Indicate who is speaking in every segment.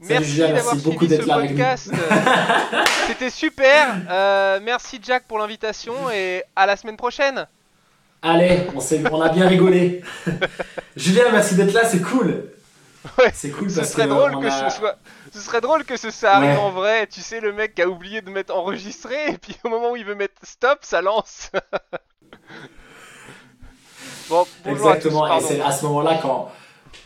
Speaker 1: Merci d'avoir suivi ce podcast. C'était super. Euh, merci Jack pour l'invitation et à la semaine prochaine.
Speaker 2: Allez, on, on a bien rigolé. Julien, merci d'être là, c'est cool.
Speaker 1: Ouais, c'est cool ce serait drôle que ce soit. Ce serait drôle que ce ça arrive en vrai. Tu sais, le mec qui a oublié de mettre enregistré et puis au moment où il veut mettre stop, ça lance.
Speaker 2: bon, Exactement. et c'est à ce moment-là quand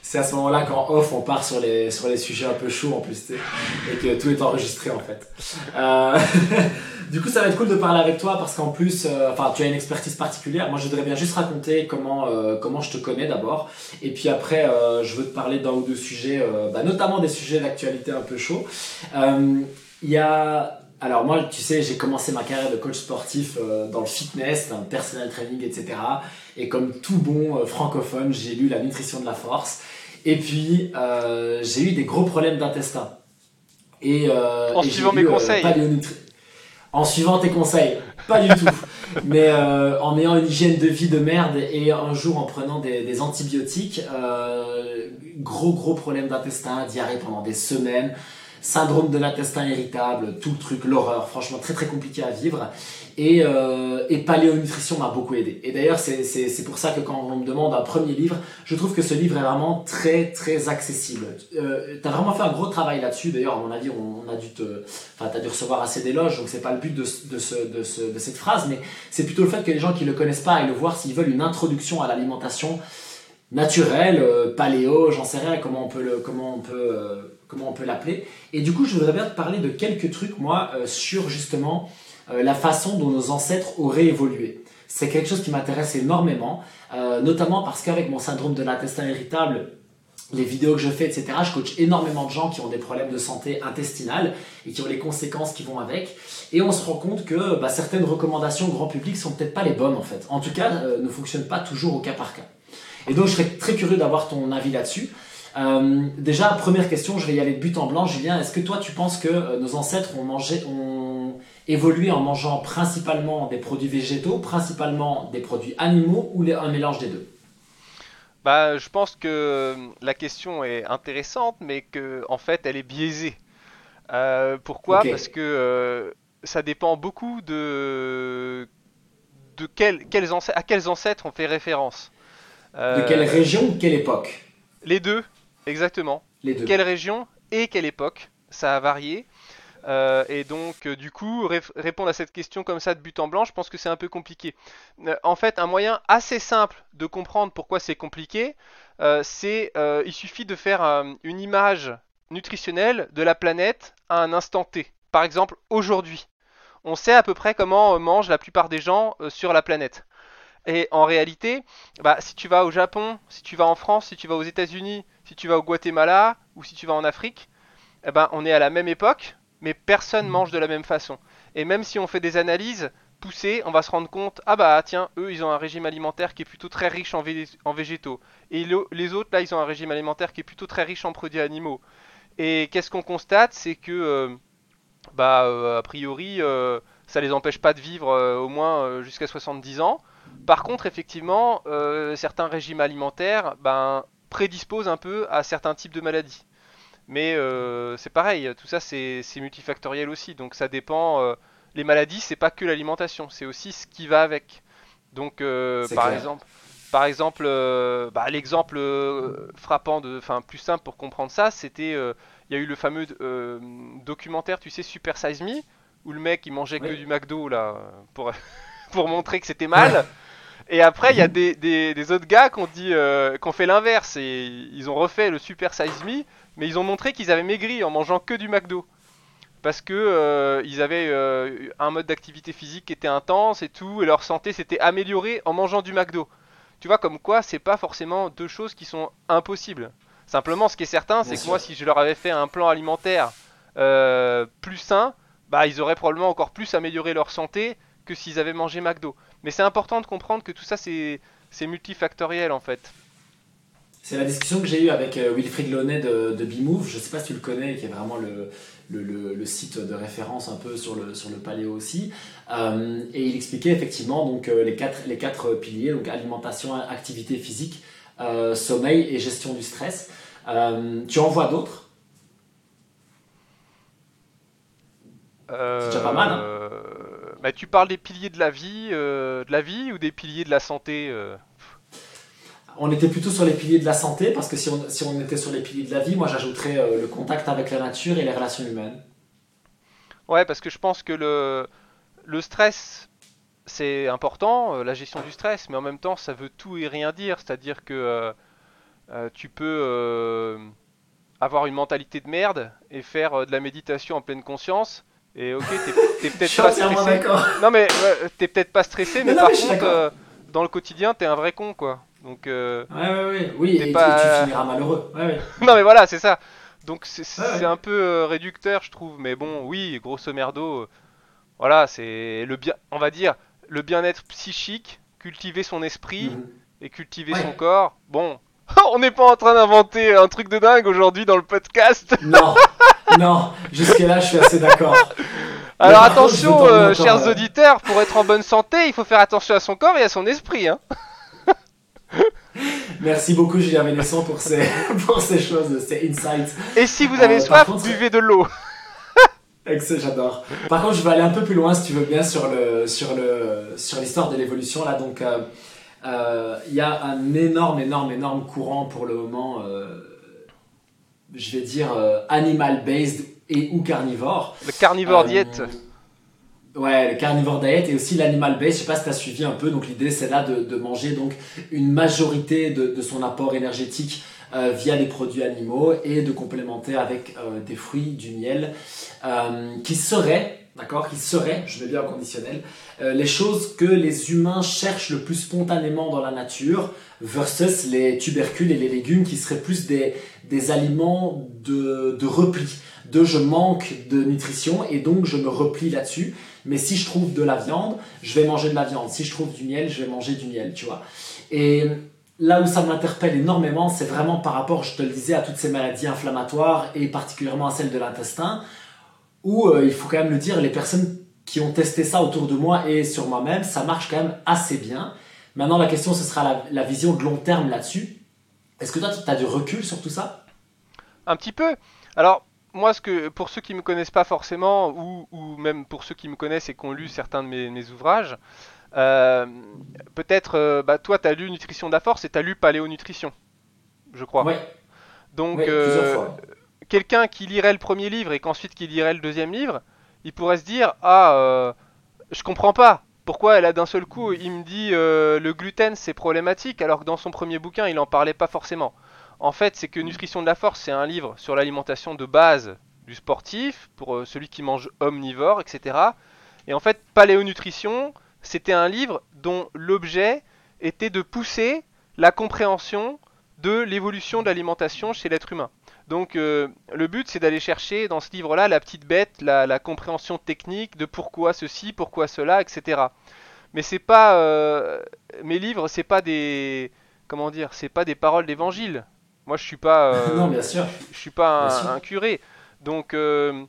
Speaker 2: c'est à ce moment-là qu'en off on part sur les sur les sujets un peu chauds en plus et que tout est enregistré en fait. Euh, du coup, ça va être cool de parler avec toi parce qu'en plus, euh, enfin, tu as une expertise particulière. Moi, je voudrais bien juste raconter comment euh, comment je te connais d'abord, et puis après, je veux te parler d'un ou deux sujets, bah, notamment des sujets d'actualité un peu chauds. Il y a alors moi, tu sais, j'ai commencé ma carrière de coach sportif dans le fitness, dans le personal training, etc. Et comme tout bon francophone, j'ai lu La nutrition de la force. Et puis, euh, j'ai eu des gros problèmes d'intestin.
Speaker 1: Et, euh, en suivant mes euh, conseils.
Speaker 2: en suivant tes conseils, pas du tout. Mais en ayant une hygiène de vie de merde et un jour en prenant des, antibiotiques, gros gros problème d'intestin, diarrhée pendant des semaines, syndrome de l'intestin irritable, tout le truc, l'horreur, franchement très très compliqué à vivre. Et, euh, et paléonutrition m'a beaucoup aidé. Et d'ailleurs, c'est pour ça que quand on me demande un premier livre, je trouve que ce livre est vraiment très très accessible. Euh, tu as vraiment fait un gros travail là-dessus. D'ailleurs, à mon avis, on, a dû te, enfin, as dû recevoir assez d'éloges, donc c'est pas le but de, de, ce, de, ce, de cette phrase, mais c'est plutôt le fait que les gens qui le connaissent pas aillent le voir s'ils veulent une introduction à l'alimentation naturelle, euh, paléo, j'en sais rien comment on peut le, comment on peut, euh, comment on peut l'appeler. Et du coup, je voudrais bien te parler de quelques trucs moi euh, sur justement euh, la façon dont nos ancêtres auraient évolué. C'est quelque chose qui m'intéresse énormément, euh, notamment parce qu'avec mon syndrome de l'intestin irritable, les vidéos que je fais, etc., je coach énormément de gens qui ont des problèmes de santé intestinale et qui ont les conséquences qui vont avec. Et on se rend compte que bah, certaines recommandations grand public sont peut-être pas les bonnes en fait. En tout cas, ne fonctionnent pas toujours au cas par cas. Et donc, je serais très curieux d'avoir ton avis là-dessus. Déjà, première question, je vais y aller de but en blanc, Julien. Est-ce que toi, tu penses que nos ancêtres ont mangé, ont évoluer en mangeant principalement des produits végétaux, principalement des produits animaux ou un mélange des deux?
Speaker 1: Bah, je pense que la question est intéressante, mais que en fait, elle est biaisée. Euh, pourquoi? Parce que euh, ça dépend beaucoup de de quels à quels ancêtres on fait référence.
Speaker 2: de quelle euh, région, quelle époque?
Speaker 1: Les deux, exactement. Les deux. Quelle région et quelle époque Ça a varié. Euh, et donc, euh, du coup, répondre à cette question comme ça de but en blanc, je pense que c'est un peu compliqué. Euh, en fait, un moyen assez simple de comprendre pourquoi c'est compliqué, c'est il suffit de faire une image nutritionnelle de la planète à un instant T. Par exemple, aujourd'hui. On sait à peu près comment mangent la plupart des gens sur la planète. Et en réalité, bah, si tu vas au Japon, si tu vas en France, si tu vas aux États-Unis, si tu vas au Guatemala ou si tu vas en Afrique, eh ben, on est à la même époque, mais personne mange de la même façon. Et même si on fait des analyses poussées, on va se rendre compte, ah bah tiens, eux ils ont un régime alimentaire qui est plutôt très riche en, végétaux. Et les autres là, ils ont un régime alimentaire qui est plutôt très riche en produits animaux. Et qu'est-ce qu'on constate C'est que, euh, bah, euh, a priori, euh, ça les empêche pas de vivre au moins jusqu'à 70 ans. Par contre, effectivement, certains régimes alimentaires ben, prédisposent un peu à certains types de maladies. Mais euh, c'est pareil, tout ça c'est multifactoriel aussi, donc ça dépend. Euh, les maladies, c'est pas que l'alimentation, c'est aussi ce qui va avec. Donc euh, par exemple, par exemple, bah, l'exemple frappant, de, enfin plus simple pour comprendre ça, c'était, il y a eu le fameux documentaire, tu sais, Super Size Me, où le mec il mangeait que du McDo là pour pour montrer que c'était mal. Et après, il y a des, des, autres gars qui ont dit, qui ont fait l'inverse et ils ont refait le Super Size Me mais ils ont montré qu'ils avaient maigri en mangeant que du McDo. Parce que euh, ils avaient euh, un mode d'activité physique qui était intense et tout, et leur santé s'était améliorée en mangeant du McDo. Tu vois, comme quoi, c'est pas forcément deux choses qui sont impossibles. Simplement, ce qui est certain, c'est que moi, si je leur avais fait un plan alimentaire euh, plus sain, bah, ils auraient probablement encore plus amélioré leur santé que s'ils avaient mangé McDo. Mais c'est important de comprendre que tout ça, c'est multifactoriel en fait.
Speaker 2: C'est la discussion que j'ai eue avec euh, Wilfried Launay de, de Bimove, je ne sais pas si tu le connais, qui est vraiment le, le, site de référence un peu sur le, sur le paléo aussi. Euh, et il expliquait effectivement donc, euh, les, quatre, les quatre piliers, donc alimentation, activité physique, sommeil et gestion du stress. tu en vois d'autres? C'est déjà pas mal. Hein.
Speaker 1: Bah, tu parles des piliers de la vie, de la vie ou des piliers de la santé
Speaker 2: on était plutôt sur les piliers de la santé, parce que si on, si on était sur les piliers de la vie, moi j'ajouterais euh, le contact avec la nature et les relations humaines.
Speaker 1: Ouais, parce que je pense que le, le stress, c'est important, euh, la gestion du stress, mais en même temps, ça veut tout et rien dire. C'est-à-dire que euh, tu peux avoir une mentalité de merde et faire de la méditation en pleine conscience. Et ok, t'es peut-être pas stressé. Non mais t'es peut-être pas stressé, mais, par contre, dans le quotidien, t'es un vrai con, quoi. Donc,
Speaker 2: euh, ouais, ouais, ouais. Oui, et, tu finiras malheureux. Ouais,
Speaker 1: non, mais voilà, c'est ça. Donc, c'est un peu euh, réducteur, je trouve. Mais bon, oui, grosso merdo, euh, voilà, c'est le bien, on va dire, le bien-être psychique, cultiver son esprit mhm. et cultiver son corps. Bon, on n'est pas en train d'inventer un truc de dingue aujourd'hui dans le podcast.
Speaker 2: Non, non, jusque-là, je suis assez d'accord.
Speaker 1: Alors attention, chers auditeurs, pour être en bonne santé, il faut faire attention à son corps et à son esprit. Hein.
Speaker 2: Merci beaucoup Julien Vénesson pour ces, pour ces choses, ces insights.
Speaker 1: Et si vous avez euh, soif, buvez de l'eau.
Speaker 2: Excellent, j'adore. Par contre, je vais aller un peu plus loin, si tu veux bien, sur le sur le sur l'histoire de l'évolution là. Donc, euh, euh, il y a un énorme, énorme, énorme courant pour le moment. Je vais dire animal based et ou carnivore.
Speaker 1: Le carnivore diète.
Speaker 2: Ouais, le carnivore diet et aussi l'animal base. Je sais pas si tu as suivi un peu. Donc l'idée c'est là de, de, manger donc une majorité de, de son apport énergétique euh, via les produits animaux et de complémenter avec euh, des fruits, du miel, euh, qui seraient, d'accord, qui seraient, je vais bien en conditionnel, euh, les choses que les humains cherchent le plus spontanément dans la nature versus les tubercules et les légumes qui seraient plus des, des aliments de, de repli, de je manque de nutrition et donc je me replie là-dessus. Mais si je trouve de la viande, je vais manger de la viande. Si je trouve du miel, je vais manger du miel, tu vois. Et là où ça m'interpelle énormément, c'est vraiment par rapport, je te le disais, à toutes ces maladies inflammatoires et particulièrement à celles de l'intestin, où euh, il faut quand même le dire, les personnes qui ont testé ça autour de moi et sur moi-même, ça marche quand même assez bien. Maintenant, la question, ce sera la, vision de long terme là-dessus. Est-ce que toi, tu as du recul sur tout ça?
Speaker 1: Un petit peu. Alors, moi, ce que, pour ceux qui me connaissent pas forcément, ou, même pour ceux qui me connaissent et qui ont lu certains de mes, ouvrages, euh, peut-être, euh, bah, toi, tu as lu Nutrition de la Force et tu as lu Paléonutrition, je crois.
Speaker 2: Oui.
Speaker 1: Donc, euh, quelqu'un qui lirait le premier livre et qu'ensuite qui lirait le deuxième livre, il pourrait se dire Ah, je comprends pas. Pourquoi elle a d'un seul coup, il me dit le gluten c'est problématique alors que dans son premier bouquin il en parlait pas forcément. En fait, c'est que Nutrition de la Force, c'est un livre sur l'alimentation de base du sportif, pour euh, celui qui mange omnivore, etc. Et en fait, Paléonutrition, c'était un livre dont l'objet était de pousser la compréhension de l'évolution de l'alimentation chez l'être humain. Donc euh, le but c'est d'aller chercher dans ce livre-là la petite bête, la, compréhension technique de pourquoi ceci, pourquoi cela, etc. Mais c'est pas euh, mes livres, c'est pas des comment dire, c'est pas des paroles d'évangile. Moi, je suis pas.
Speaker 2: Euh, non, bien sûr.
Speaker 1: Je, suis pas un, curé, donc je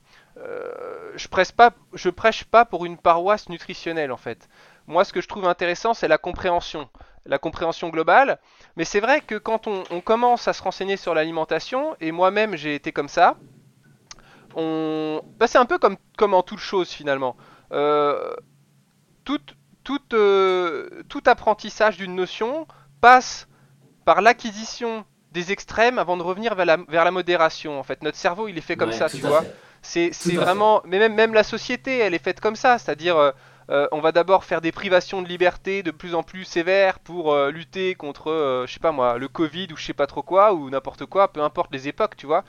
Speaker 1: presse pas, je prêche pas pour une paroisse nutritionnelle en fait. Moi, ce que je trouve intéressant, c'est la compréhension, la compréhension globale. Mais c'est vrai que quand on, commence à se renseigner sur l'alimentation, et moi-même j'ai été comme ça, on, bah, c'est un peu comme, comme en toute chose finalement. tout, tout, tout apprentissage d'une notion passe par l'acquisition des extrêmes avant de revenir vers la, vers la modération. En fait, notre cerveau, il est fait comme ça, tu vois. C'est vraiment, mais même, même la société, elle est faite comme ça. C'est-à-dire, euh, euh, on va d'abord faire des privations de liberté de plus en plus sévères pour euh, lutter contre, je sais pas moi, le Covid ou je sais pas trop quoi ou n'importe quoi, peu importe les époques, tu vois.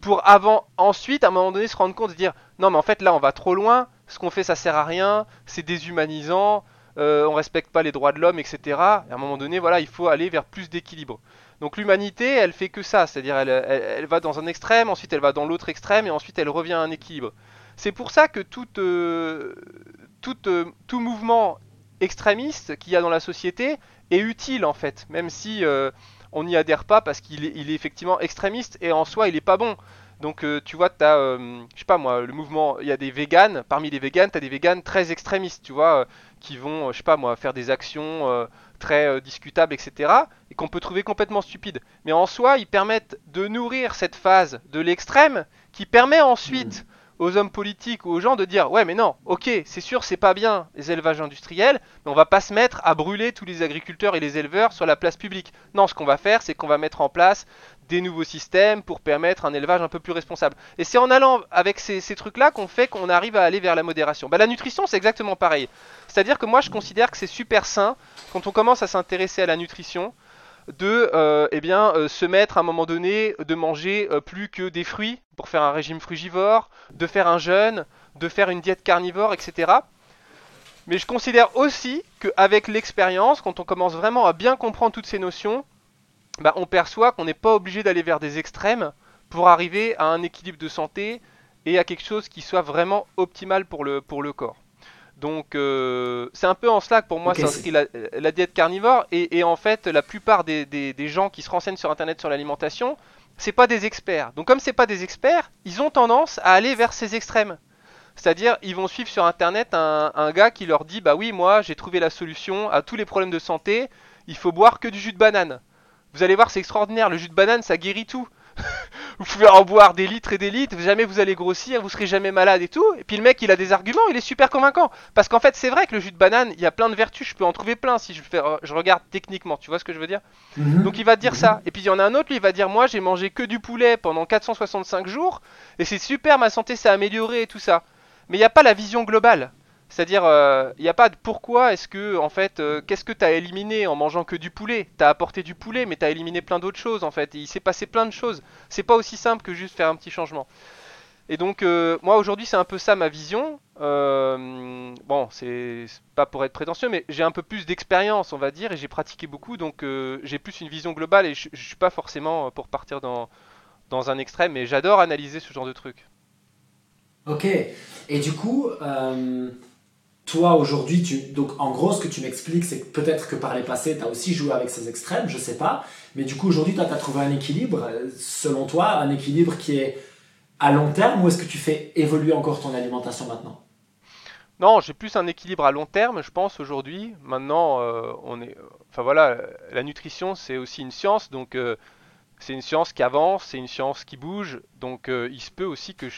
Speaker 1: Pour avant, ensuite, à un moment donné, se rendre compte de dire, non, mais en fait, là, on va trop loin. Ce qu'on fait, ça sert à rien. C'est déshumanisant. on respecte pas les droits de l'homme, etc. Et à un moment donné, voilà, il faut aller vers plus d'équilibre. Donc l'humanité, elle fait que ça, c'est-à-dire elle, va dans un extrême, ensuite elle va dans l'autre extrême, et ensuite elle revient à un équilibre. C'est pour ça que tout, euh, euh, tout, mouvement extrémiste qu'il y a dans la société est utile en fait, même si euh, on n'y adhère pas parce qu'il est, effectivement extrémiste et en soi il est pas bon. Donc tu vois, tu as, je sais pas moi, le mouvement, il y a des véganes, parmi les véganes, tu as des véganes très extrémistes, tu vois, qui vont, je sais pas moi, faire des actions très euh, discutables, etc., et qu'on peut trouver complètement stupides. Mais en soi, ils permettent de nourrir cette phase de l'extrême qui permet ensuite aux hommes politiques ou aux gens de dire ouais mais non, ok, c'est sûr c'est pas bien les élevages industriels, mais on va pas se mettre à brûler tous les agriculteurs et les éleveurs sur la place publique. Non, ce qu'on va faire c'est qu'on va mettre en place des nouveaux systèmes pour permettre un élevage un peu plus responsable. Et c'est en allant avec ces, trucs-là qu'on fait qu'on arrive à aller vers la modération. Bah, la nutrition c'est exactement pareil. C'est-à-dire que moi je considère que c'est super sain quand on commence à s'intéresser à la nutrition de euh, eh bien, euh, se mettre à un moment donné de manger euh, plus que des fruits pour faire un régime frugivore, de faire un jeûne, de faire une diète carnivore, etc. Mais je considère aussi qu'avec l'expérience, quand on commence vraiment à bien comprendre toutes ces notions, bah, on perçoit qu'on n'est pas obligé d'aller vers des extrêmes pour arriver à un équilibre de santé et à quelque chose qui soit vraiment optimal pour le, pour le corps. Donc euh, c'est un peu en cela que pour moi s'inscrit la, la, diète carnivore et, en fait la plupart des, gens qui se renseignent sur internet sur l'alimentation c'est pas des experts. Donc comme c'est pas des experts, ils ont tendance à aller vers ces extrêmes. C'est-à-dire ils vont suivre sur internet un, gars qui leur dit bah oui moi j'ai trouvé la solution à tous les problèmes de santé, il faut boire que du jus de banane. Vous allez voir c'est extraordinaire, le jus de banane ça guérit tout. Vous pouvez en boire des litres et des litres, jamais vous allez grossir, vous serez jamais malade et tout. Et puis le mec, il a des arguments, il est super convaincant. Parce qu'en fait, c'est vrai que le jus de banane, il y a plein de vertus, je peux en trouver plein si je, fais, je regarde techniquement, tu vois ce que je veux dire? Mhm. Donc il va dire ça. Et puis il y en a un autre, lui, il va dire Moi, j'ai mangé que du poulet pendant 465 jours, et c'est super, ma santé s'est améliorée et tout ça. Mais il n'y a pas la vision globale. C'est-à-dire, il euh, n'y a pas de pourquoi est-ce que, en fait, euh, qu'est-ce que tu as éliminé en mangeant que du poulet? Tu as apporté du poulet, mais tu as éliminé plein d'autres choses, en fait. il s'est passé plein de choses. C'est pas aussi simple que juste faire un petit changement. Et donc, euh, moi, aujourd'hui, c'est un peu ça ma vision. bon, c'est pas pour être prétentieux, mais j'ai un peu plus d'expérience, on va dire, et j'ai pratiqué beaucoup, donc j'ai plus une vision globale, et je, je suis pas forcément pour partir dans, dans un extrême, mais j'adore analyser ce genre de trucs.
Speaker 2: Ok. Et du coup, toi aujourd'hui, donc en gros, ce que tu m'expliques, c'est que peut-être que par les passés, tu as aussi joué avec ces extrêmes, je sais pas. Mais du coup, aujourd'hui, tu as trouvé un équilibre, selon toi, un équilibre qui est à long terme ou est-ce que tu fais évoluer encore ton alimentation maintenant?
Speaker 1: Non, j'ai plus un équilibre à long terme, je pense aujourd'hui. Maintenant, euh, on est, enfin voilà, la nutrition c'est aussi une science, donc euh, c'est une science qui avance, c'est une science qui bouge, donc euh, il se peut aussi que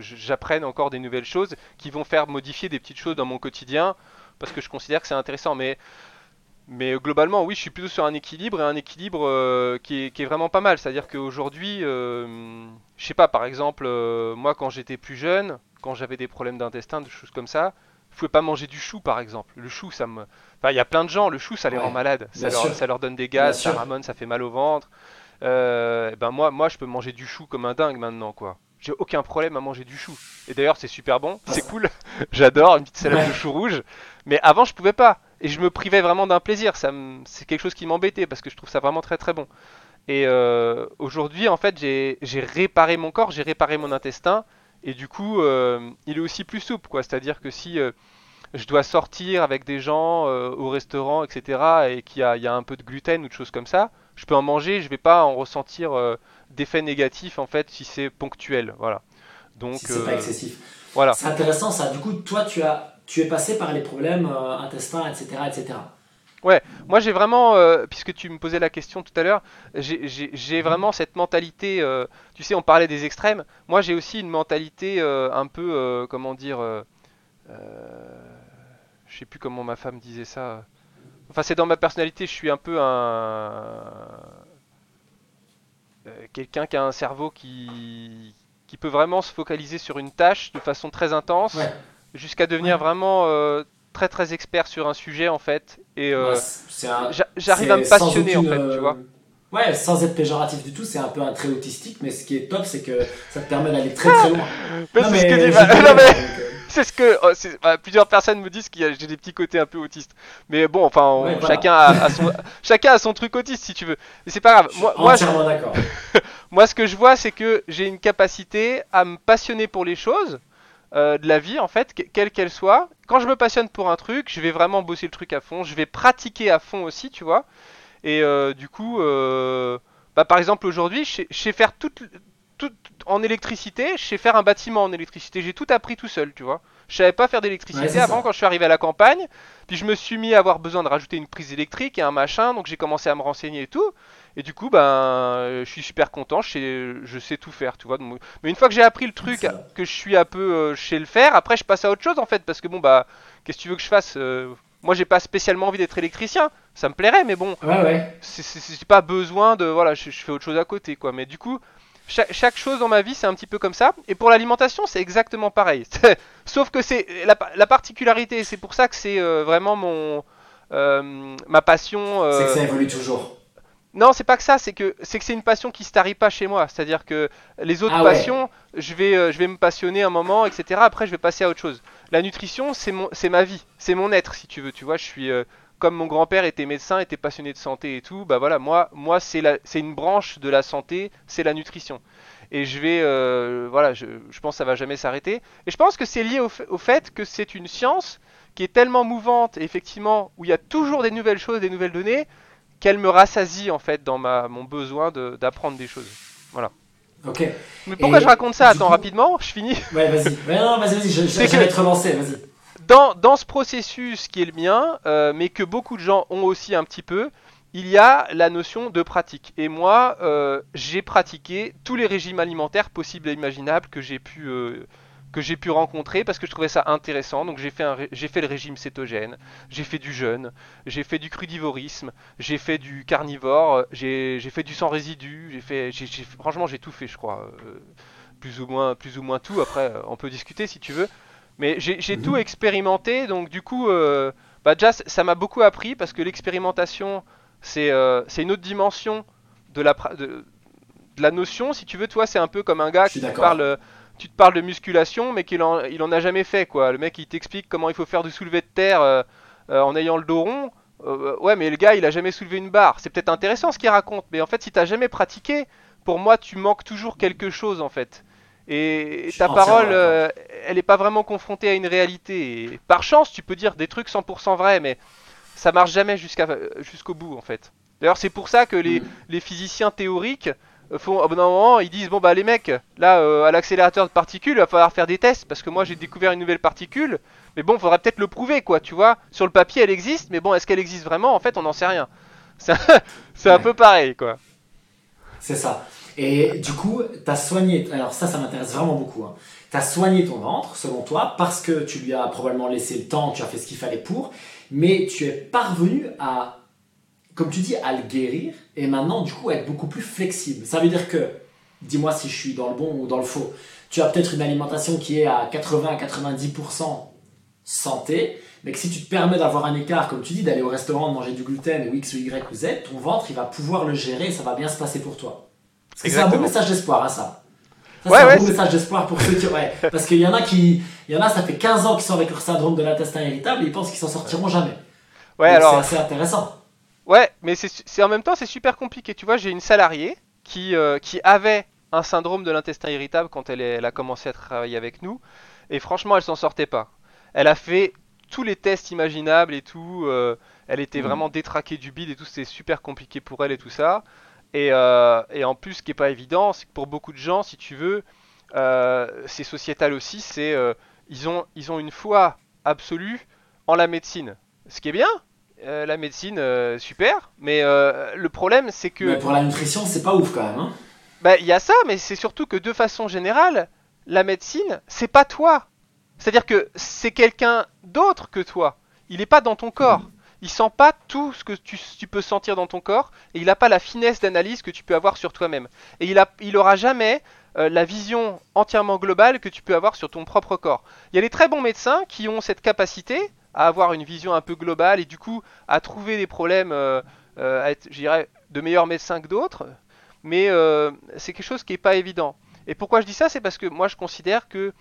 Speaker 1: j'apprenne encore des nouvelles choses qui vont faire modifier des petites choses dans mon quotidien, parce que je considère que c'est intéressant. Mais, mais globalement, oui, je suis plutôt sur un équilibre, et un équilibre euh, qui, est, vraiment pas mal. C'est-à-dire qu'aujourd'hui, euh, je sais pas, par exemple, moi quand j'étais plus jeune, quand j'avais des problèmes d'intestin, des choses comme ça, je pouvais pas manger du chou par exemple. Le chou, ça me. Enfin, il y a plein de gens, le chou, ça les rend malades. Ça leur, donne des gaz, ça ramone, ça fait mal au ventre. Euh, ben moi, moi, je peux manger du chou comme un dingue maintenant, quoi. J'ai aucun problème à manger du chou. Et d'ailleurs, c'est super bon, c'est cool. J'adore une petite salade de chou rouge. Mais avant, je pouvais pas. Et je me privais vraiment d'un plaisir. Ça C'est quelque chose qui m'embêtait parce que je trouve ça vraiment très très bon. Et euh, aujourd'hui, en fait, j'ai réparé mon corps, j'ai réparé mon intestin. Et du coup, euh, il est aussi plus souple, quoi. C'est-à-dire que si euh, je dois sortir avec des gens euh, au restaurant, etc., et qu'il y, a un peu de gluten ou de choses comme ça, je peux en manger, je vais pas en ressentir d'effets négatifs, en fait, si c'est ponctuel, voilà.
Speaker 2: Donc, si c'est pas excessif. Voilà. C'est intéressant ça. Du coup, toi, tu as, tu es passé par les problèmes intestins, etc., etc.
Speaker 1: Ouais, moi j'ai vraiment, euh, puisque tu me posais la question tout à l'heure, j'ai vraiment cette mentalité, euh, tu sais, on parlait des extrêmes, moi j'ai aussi une mentalité euh, un peu, comment dire, je sais plus comment ma femme disait ça, enfin c'est dans ma personnalité, je suis un peu un... quelqu'un qui a un cerveau qui, qui peut vraiment se focaliser sur une tâche de façon très intense, jusqu'à devenir vraiment très très expert sur un sujet en fait et euh, j'arrive à me passionner en fait, tu vois. Euh,
Speaker 2: ouais, sans être péjoratif du tout, c'est un peu un trait autistique, mais ce qui est top, c'est que ça te permet d'aller très très loin.
Speaker 1: c'est ce que oh, bah, plusieurs personnes me disent que j'ai des petits côtés un peu autistes. Mais bon, enfin, chacun, a, son, chacun a son truc autiste si tu veux. Mais c'est pas grave. Moi, moi, moi, ce que je vois, c'est que j'ai une capacité à me passionner pour les choses. Euh, de la vie en fait, quelle qu'elle soit. Quand je me passionne pour un truc, je vais vraiment bosser le truc à fond, je vais pratiquer à fond aussi, tu vois. Et euh, du coup, euh, bah, par exemple aujourd'hui, je sais faire tout, tout en électricité, je sais faire un bâtiment en électricité, j'ai tout appris tout seul, tu vois. Je savais pas faire d'électricité avant quand je suis arrivé à la campagne, puis je me suis mis à avoir besoin de rajouter une prise électrique et un machin, donc j'ai commencé à me renseigner et tout. Et du coup, ben, je suis super content, je sais, je sais tout faire, tu vois. Mais une fois que j'ai appris le truc, que je suis un peu chez le faire, après je passe à autre chose en fait, parce que bon, bah, qu'est-ce que tu veux que je fasse Moi, j'ai pas spécialement envie d'être électricien, ça me plairait, mais bon,
Speaker 2: ouais, ouais.
Speaker 1: c'est pas besoin de, voilà, je, fais autre chose à côté, quoi. Mais du coup, chaque, chose dans ma vie, c'est un petit peu comme ça. Et pour l'alimentation, c'est exactement pareil. Sauf que c'est la, particularité, c'est pour ça que c'est euh, vraiment mon euh, ma passion.
Speaker 2: Euh, c'est que ça évolue toujours.
Speaker 1: Non, c'est pas que ça, c'est que c'est que c'est une passion qui se tarie pas chez moi. C'est-à-dire que les autres ah passions, je vais je vais me passionner un moment, etc. Après, je vais passer à autre chose. La nutrition, c'est mon c'est ma vie, c'est mon être, si tu veux. Tu vois, je suis comme mon grand-père était médecin, était passionné de santé et tout, bah voilà, moi, moi c'est une branche de la santé, c'est la nutrition. Et je vais, euh, voilà, je, pense que ça va jamais s'arrêter. Et je pense que c'est lié au, fait que c'est une science qui est tellement mouvante, effectivement, où il y a toujours des nouvelles choses, des nouvelles données, qu'elle me rassasie en fait dans ma, mon besoin d'apprendre des choses. Voilà.
Speaker 2: Ok.
Speaker 1: Mais pourquoi je raconte ça? Attends, rapidement, je finis.
Speaker 2: Ouais, vas-y. non, vas-y, vas-y, je, je, vais te relancer, vas-y
Speaker 1: dans, ce processus qui est le mien, euh, mais que beaucoup de gens ont aussi un petit peu, il y a la notion de pratique. Et moi, euh, j'ai pratiqué tous les régimes alimentaires possibles et imaginables que j'ai pu, euh, que j'ai pu rencontrer parce que je trouvais ça intéressant. Donc j'ai fait, j'ai fait le régime cétogène, j'ai fait du jeûne, j'ai fait du crudivorisme, j'ai fait du carnivore, j'ai, fait du sans résidu, j'ai fait, franchement j'ai tout fait, je crois. plus ou moins, plus ou moins tout. Après, on peut discuter si tu veux. Mais j'ai tout mhm. expérimenté, donc du coup, euh, bah déjà, ça m'a beaucoup appris parce que l'expérimentation, euh, c'est une autre dimension de la, de, la notion. Si tu veux, toi, c'est un peu comme un gars qui parle, tu te parles de musculation, mais qu'il en, il en a jamais fait, quoi. Le mec, il t'explique comment il faut faire du soulevé de terre euh, en ayant le dos rond. ouais, mais le gars, il a jamais soulevé une barre. C'est peut-être intéressant ce qu'il raconte, mais en fait, si t'as jamais pratiqué, pour moi, tu manques toujours quelque chose, en fait. Et ta parole, euh, elle n'est pas vraiment confrontée à une réalité. par chance, tu peux dire des trucs 100% vrais, mais ça marche jamais jusqu'à jusqu'au bout en fait. D'ailleurs, c'est pour ça que les, mm. les physiciens théoriques euh, font, au bout d'un moment, ils disent bon bah les mecs, là euh, à l'accélérateur de particules, il va falloir faire des tests parce que moi j'ai découvert une nouvelle particule, mais bon, il faudra peut-être le prouver quoi, tu vois. Sur le papier, elle existe, mais bon, est-ce qu'elle existe vraiment? En fait, on n'en sait rien. C'est un peu pareil quoi.
Speaker 2: C'est ça. Et du coup, tu as soigné, alors ça, ça m'intéresse vraiment beaucoup. Hein. Tu as soigné ton ventre, selon toi, parce que tu lui as probablement laissé le temps, tu as fait ce qu'il fallait pour, mais tu es parvenu à, comme tu dis, à le guérir, et maintenant, du coup, être beaucoup plus flexible. Ça veut dire que, dis-moi si je suis dans le bon ou dans le faux, tu as peut-être une alimentation qui est à 80 à 90% santé, mais que si tu te permets d'avoir un écart, comme tu dis, d'aller au restaurant, de manger du gluten ou X ou Y ou Z, ton ventre, il va pouvoir le gérer et ça va bien se passer pour toi. C'est un bon message d'espoir, hein, ça. ça ouais, c'est un bon message d'espoir pour ceux qui. Ouais. Parce qu'il y en a qui. Il y en a, ça fait 15 ans qu'ils sont avec leur syndrome de l'intestin irritable et ils pensent qu'ils s'en sortiront jamais. Ouais, alors. C'est assez intéressant.
Speaker 1: Mais c'est en même temps, c'est super compliqué. Tu vois, j'ai une salariée qui, euh, qui avait un syndrome de l'intestin irritable quand elle, elle, a commencé à travailler avec nous. Et franchement, elle s'en sortait pas. Elle a fait tous les tests imaginables et tout. Euh, elle était mmh. vraiment détraquée du bide et tout. C'était super compliqué pour elle et tout ça. Euh, et, en plus, ce qui n'est pas évident, c'est que pour beaucoup de gens, si tu veux, euh, c'est sociétal aussi, c'est euh, ils, ont, ils ont une foi absolue en la médecine. Ce qui est bien, la médecine, super, mais le problème, c'est que...
Speaker 2: Mais pour la nutrition, c'est pas ouf quand même. Hein
Speaker 1: bah, il y a ça, mais c'est surtout que de façon générale, la médecine, c'est pas toi. C'est-à-dire que c'est quelqu'un d'autre que toi. Il n'est pas dans ton corps. Mmh il sent pas tout ce que tu, peux sentir dans ton corps et il n'a pas la finesse d'analyse que tu peux avoir sur toi-même. Et il, a, il aura jamais euh, la vision entièrement globale que tu peux avoir sur ton propre corps. Il y a des très bons médecins qui ont cette capacité à avoir une vision un peu globale et du coup à trouver des problèmes, euh, euh, à être, je dirais, de meilleurs médecins que d'autres, mais c'est quelque chose qui n'est pas évident. Et pourquoi je dis ça C'est parce que moi je considère que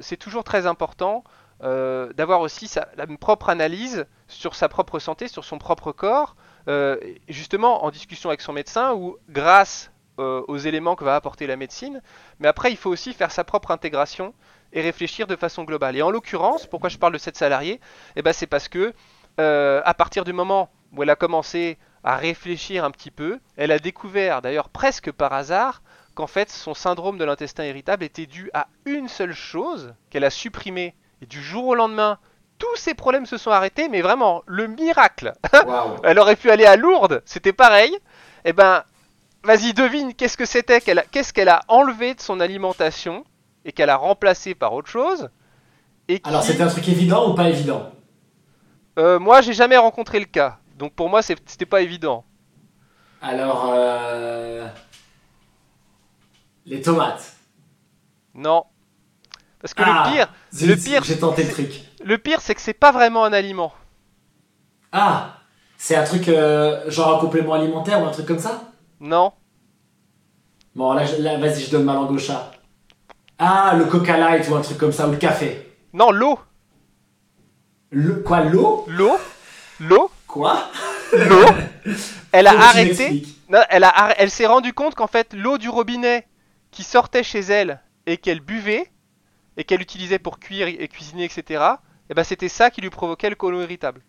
Speaker 1: c'est toujours très important euh, d'avoir aussi sa propre analyse sur sa propre santé, sur son propre corps, euh, justement en discussion avec son médecin ou grâce euh, aux éléments que va apporter la médecine. Mais après, il faut aussi faire sa propre intégration et réfléchir de façon globale. Et en l'occurrence, pourquoi je parle de cette salariée eh ben, C'est parce que à partir du moment où elle a commencé à réfléchir un petit peu, elle a découvert, d'ailleurs presque par hasard, qu'en fait son syndrome de l'intestin irritable était dû à une seule chose qu'elle a supprimée et du jour au lendemain, tous ces problèmes se sont arrêtés, mais vraiment, le miracle Elle aurait pu aller à Lourdes, c'était pareil. Eh ben, vas-y, devine, qu'est-ce que c'était qu'elle Qu'est-ce qu'elle a enlevé de son alimentation et qu'elle a remplacé par autre chose
Speaker 2: et Alors, c'était un truc évident ou pas évident?
Speaker 1: Euh, Moi, j'ai jamais rencontré le cas. Donc, pour moi, c'était pas évident.
Speaker 2: Alors, euh... les tomates.
Speaker 1: Non. Parce que le ah, pire, le pire,
Speaker 2: j'ai tenté le truc.
Speaker 1: Le pire, c'est que c'est pas vraiment un aliment.
Speaker 2: Ah, c'est un truc euh, genre un complément alimentaire ou un truc comme ça?
Speaker 1: Non.
Speaker 2: Bon, là, vas-y, je donne ma langue au chat. Ah, le Coca Light ou un truc comme ça, ou le café.
Speaker 1: Non, l'eau.
Speaker 2: Le, quoi, l'eau?
Speaker 1: L'eau L'eau
Speaker 2: Quoi?
Speaker 1: L'eau Elle a arrêté. Non, elle, a, elle s'est rendue compte qu'en fait, l'eau du robinet qui sortait chez elle et qu'elle buvait, et qu'elle utilisait pour cuire et cuisiner, etc., et eh ben c'était ça qui lui provoquait le colon irritable.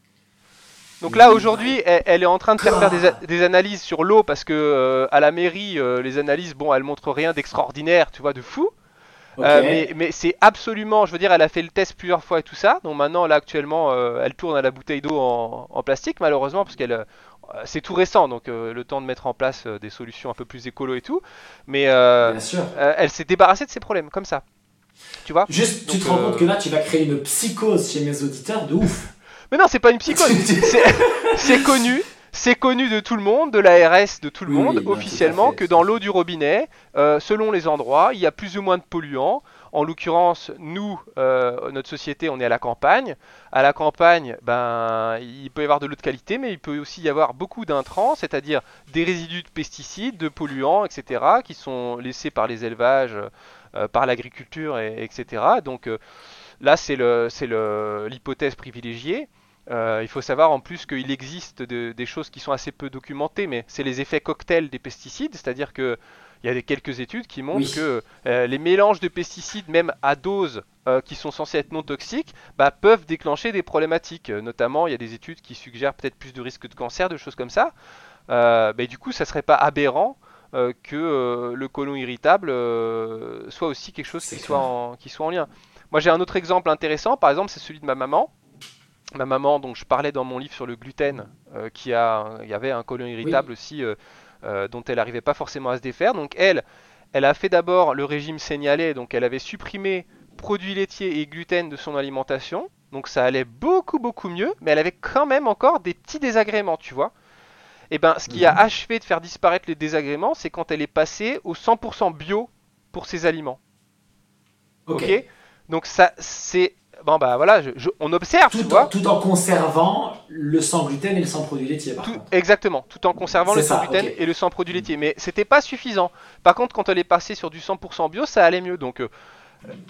Speaker 1: Donc là aujourd'hui, elle, est en train de faire, faire des, analyses sur l'eau parce que euh, à la mairie, euh, les analyses, bon, elles montrent rien d'extraordinaire, tu vois, de fou. Euh, mais, c'est absolument, je veux dire, elle a fait le test plusieurs fois et tout ça. Donc maintenant, là actuellement, elle tourne à la bouteille d'eau en, plastique, malheureusement, parce qu'elle, c'est tout récent, donc le temps de mettre en place des solutions un peu plus écolo et tout. Mais elle s'est débarrassée de ses problèmes comme ça. Tu vois?
Speaker 2: Juste, tu te rends compte que là, tu vas créer une psychose chez mes auditeurs de ouf.
Speaker 1: Mais non, c'est pas une psychose. c'est connu. C'est connu de tout le monde, de l'ARS, de tout le monde, officiellement, que dans l'eau du robinet, euh, selon les endroits, il y a plus ou moins de polluants. En l'occurrence, nous, euh, notre société, on est à la campagne. À la campagne, ben, il peut y avoir de l'eau de qualité, mais il peut aussi y avoir beaucoup d'intrants, c'est-à-dire des résidus de pesticides, de polluants, etc., qui sont laissés par les élevages, euh, par l'agriculture, etc. Donc là, c'est l'hypothèse privilégiée. Euh, il faut savoir en plus qu'il existe des choses qui sont assez peu documentées, mais c'est les effets cocktails des pesticides, c'est-à-dire que il y a des, quelques études qui montrent que euh, les mélanges de pesticides, même à dose euh, qui sont censés être non toxiques, bah, peuvent déclencher des problématiques. Notamment, il y a des études qui suggèrent peut-être plus de risques de cancer, de choses comme ça. Bah, du coup, ça serait pas aberrant que le côlon irritable soit aussi quelque chose qui soit, qui soit en lien. Moi, j'ai un autre exemple intéressant. Par exemple, c'est celui de ma maman ma maman, dont je parlais dans mon livre sur le gluten, euh, qui a, il y avait un colon irritable aussi, euh, euh, dont elle n'arrivait pas forcément à se défaire. Donc elle, elle a fait d'abord le régime signalé, donc elle avait supprimé produits laitiers et gluten de son alimentation. Donc ça allait beaucoup beaucoup mieux, mais elle avait quand même encore des petits désagréments, tu vois. Et eh ben, ce qui a mhm. achevé de faire disparaître les désagréments, c'est quand elle est passée au 100% bio pour ses aliments. ok? Donc ça, c'est bon bah voilà, on observe,
Speaker 2: tout,
Speaker 1: tu vois.
Speaker 2: tout en conservant le sans gluten et le sans produit laitier. Par contre.
Speaker 1: Exactement, tout en conservant le sans gluten et le sans produit laitier. Mais c'était pas suffisant. Par contre, quand elle est passée sur du 100% bio, ça allait mieux. Donc euh,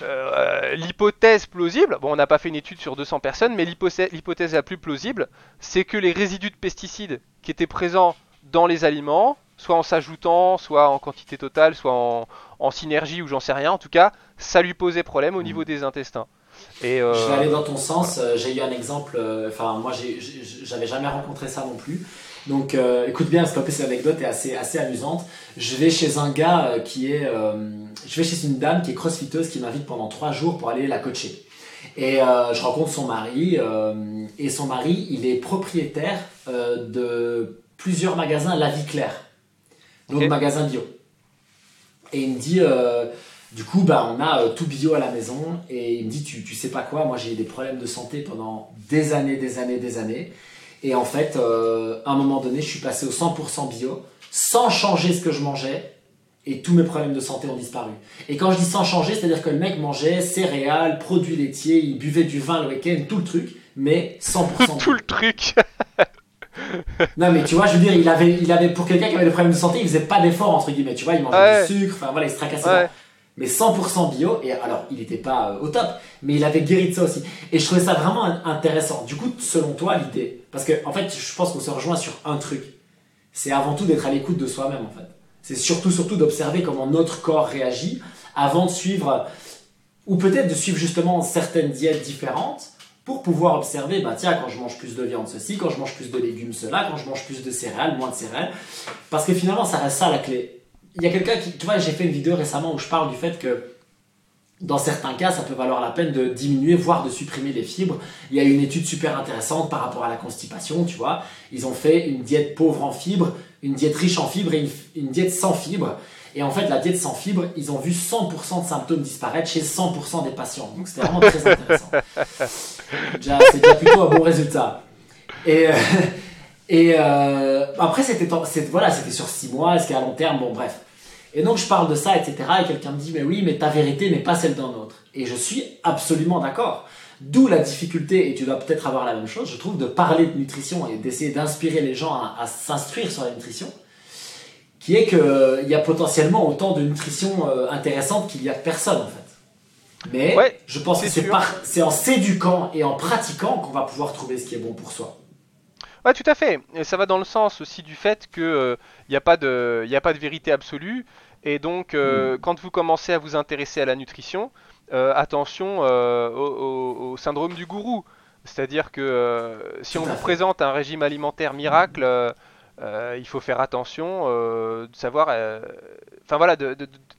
Speaker 1: euh, l'hypothèse plausible, bon on n'a pas fait une étude sur 200 personnes, mais l'hypothèse la plus plausible, c'est que les résidus de pesticides qui étaient présents dans les aliments, soit en s'ajoutant, soit en quantité totale, soit en, en synergie ou j'en sais rien, en tout cas, ça lui posait problème au mmh. niveau des intestins.
Speaker 2: Et euh, Je vais aller dans ton sens. Euh, j'ai eu un exemple. Euh, enfin, moi, j'avais jamais rencontré ça non plus. Donc, écoute bien, qu'en plus, l'anecdote est assez, assez amusante. Je vais chez un gars qui est. je vais chez une dame qui est crossfiteuse qui m'invite pendant trois jours pour aller la coacher. Et je rencontre son mari. et son mari, il est propriétaire de plusieurs magasins La Vie Claire. Donc, magasins bio. Et il me dit du coup, bah, on a euh, tout bio à la maison et il me dit tu, tu sais pas quoi, moi j'ai eu des problèmes de santé pendant des années, des années, des années. Et en fait, euh, à un moment donné, je suis passé au 100% bio sans changer ce que je mangeais et tous mes problèmes de santé ont disparu. Et quand je dis sans changer, c'est-à-dire que le mec mangeait céréales, produits laitiers, il buvait du vin le week-end, tout le truc, mais 100%
Speaker 1: tout le truc.
Speaker 2: Non mais tu vois, je veux dire, il avait, il avait pour quelqu'un qui avait des problèmes de santé, il faisait pas d'effort entre guillemets, tu vois, il mangeait du sucre, enfin voilà, il se tracassait mais 100% bio. Et alors, il n'était pas euh, au top, mais il avait guéri de ça aussi. Et je trouvais ça vraiment intéressant. Du coup, selon toi, l'idée, parce que en fait, je pense qu'on se rejoint sur un truc. C'est avant tout d'être à l'écoute de soi-même, en fait. C'est surtout, surtout d'observer comment notre corps réagit avant de suivre, ou peut-être de suivre justement certaines diètes différentes pour pouvoir observer, bah tiens, quand je mange plus de viande, ceci, quand je mange plus de légumes, cela, quand je mange plus de céréales, moins de céréales. Parce que finalement, ça reste ça la clé il y a quelqu'un qui, tu vois, j'ai fait une vidéo récemment où je parle du fait que dans certains cas, ça peut valoir la peine de diminuer, voire de supprimer les fibres. Il y a une étude super intéressante par rapport à la constipation, tu vois. Ils ont fait une diète pauvre en fibres une diète riche en fibres et une, diète sans fibres. Et en fait, la diète sans fibres, ils ont vu 100% de symptômes disparaître chez 100% des patients. Donc c'était vraiment très intéressant. c'est déjà plutôt un bon résultat. Et, euh, et euh, après, c'était voilà, sur 6 mois, est-ce qu'à long terme, bon bref. Et donc je parle de ça, etc. Et quelqu'un me dit, mais oui, mais ta vérité n'est pas celle d'un autre. Et je suis absolument d'accord. D'où la difficulté, et tu dois peut-être avoir la même chose, je trouve, de parler de nutrition et d'essayer d'inspirer les gens à, s'instruire sur la nutrition, qui est qu'il euh, y a potentiellement autant de nutrition euh, intéressante qu'il y a de personnes, en fait. Mais je pense que c'est en s'éduquant et en pratiquant qu'on va pouvoir trouver ce qui est bon pour soi.
Speaker 1: Ouais, tout à fait. Et ça va dans le sens aussi du fait qu'il n'y euh, a, pas de, a pas de vérité absolue. Et donc, hmm. quand vous commencez à vous intéresser à la nutrition, euh, attention euh, au, syndrome du gourou. C'est-à-dire que euh, si on vous présente un régime alimentaire miracle, il faut faire attention de savoir. Enfin voilà,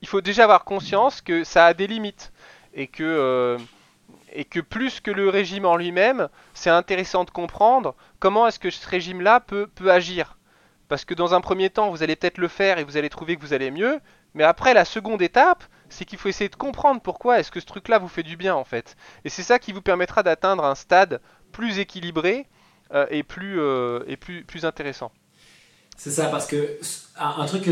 Speaker 1: il faut déjà avoir conscience que ça a des limites et que et que plus que le régime en lui-même, c'est intéressant de comprendre comment est-ce que ce régime-là peut, peut agir. Parce que dans un premier temps, vous allez peut-être le faire et vous allez trouver que vous allez mieux, mais après, la seconde étape, c'est qu'il faut essayer de comprendre pourquoi est-ce que ce truc-là vous fait du bien en fait. Et c'est ça qui vous permettra d'atteindre un stade plus équilibré euh, et, plus, euh, et plus, plus intéressant.
Speaker 2: C'est ça, parce que un, truc que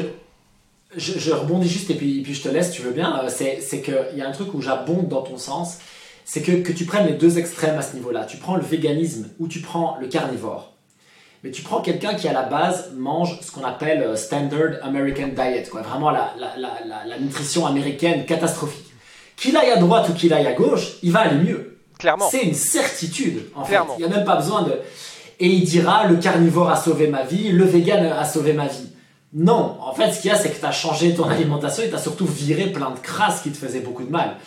Speaker 2: je, rebondis juste et puis, puis je te laisse, tu veux bien, euh, c'est qu'il y a un truc où j'abonde dans ton sens, c'est que, que tu prennes les deux extrêmes à ce niveau-là. Tu prends le véganisme ou tu prends le carnivore. Mais tu prends quelqu'un qui à la base mange ce qu'on appelle euh, Standard American Diet, quoi. vraiment la, la, la, la, nutrition américaine catastrophique. Qu'il aille à droite ou qu'il aille à gauche, il va aller mieux.
Speaker 1: Clairement.
Speaker 2: C'est une certitude, en fait. Il n'y a même pas besoin de... Et il dira, le carnivore a sauvé ma vie, le vegan a sauvé ma vie. Non, en fait, ce qu'il y a, c'est que tu as changé ton alimentation et tu as surtout viré plein de crasses qui te faisaient beaucoup de mal.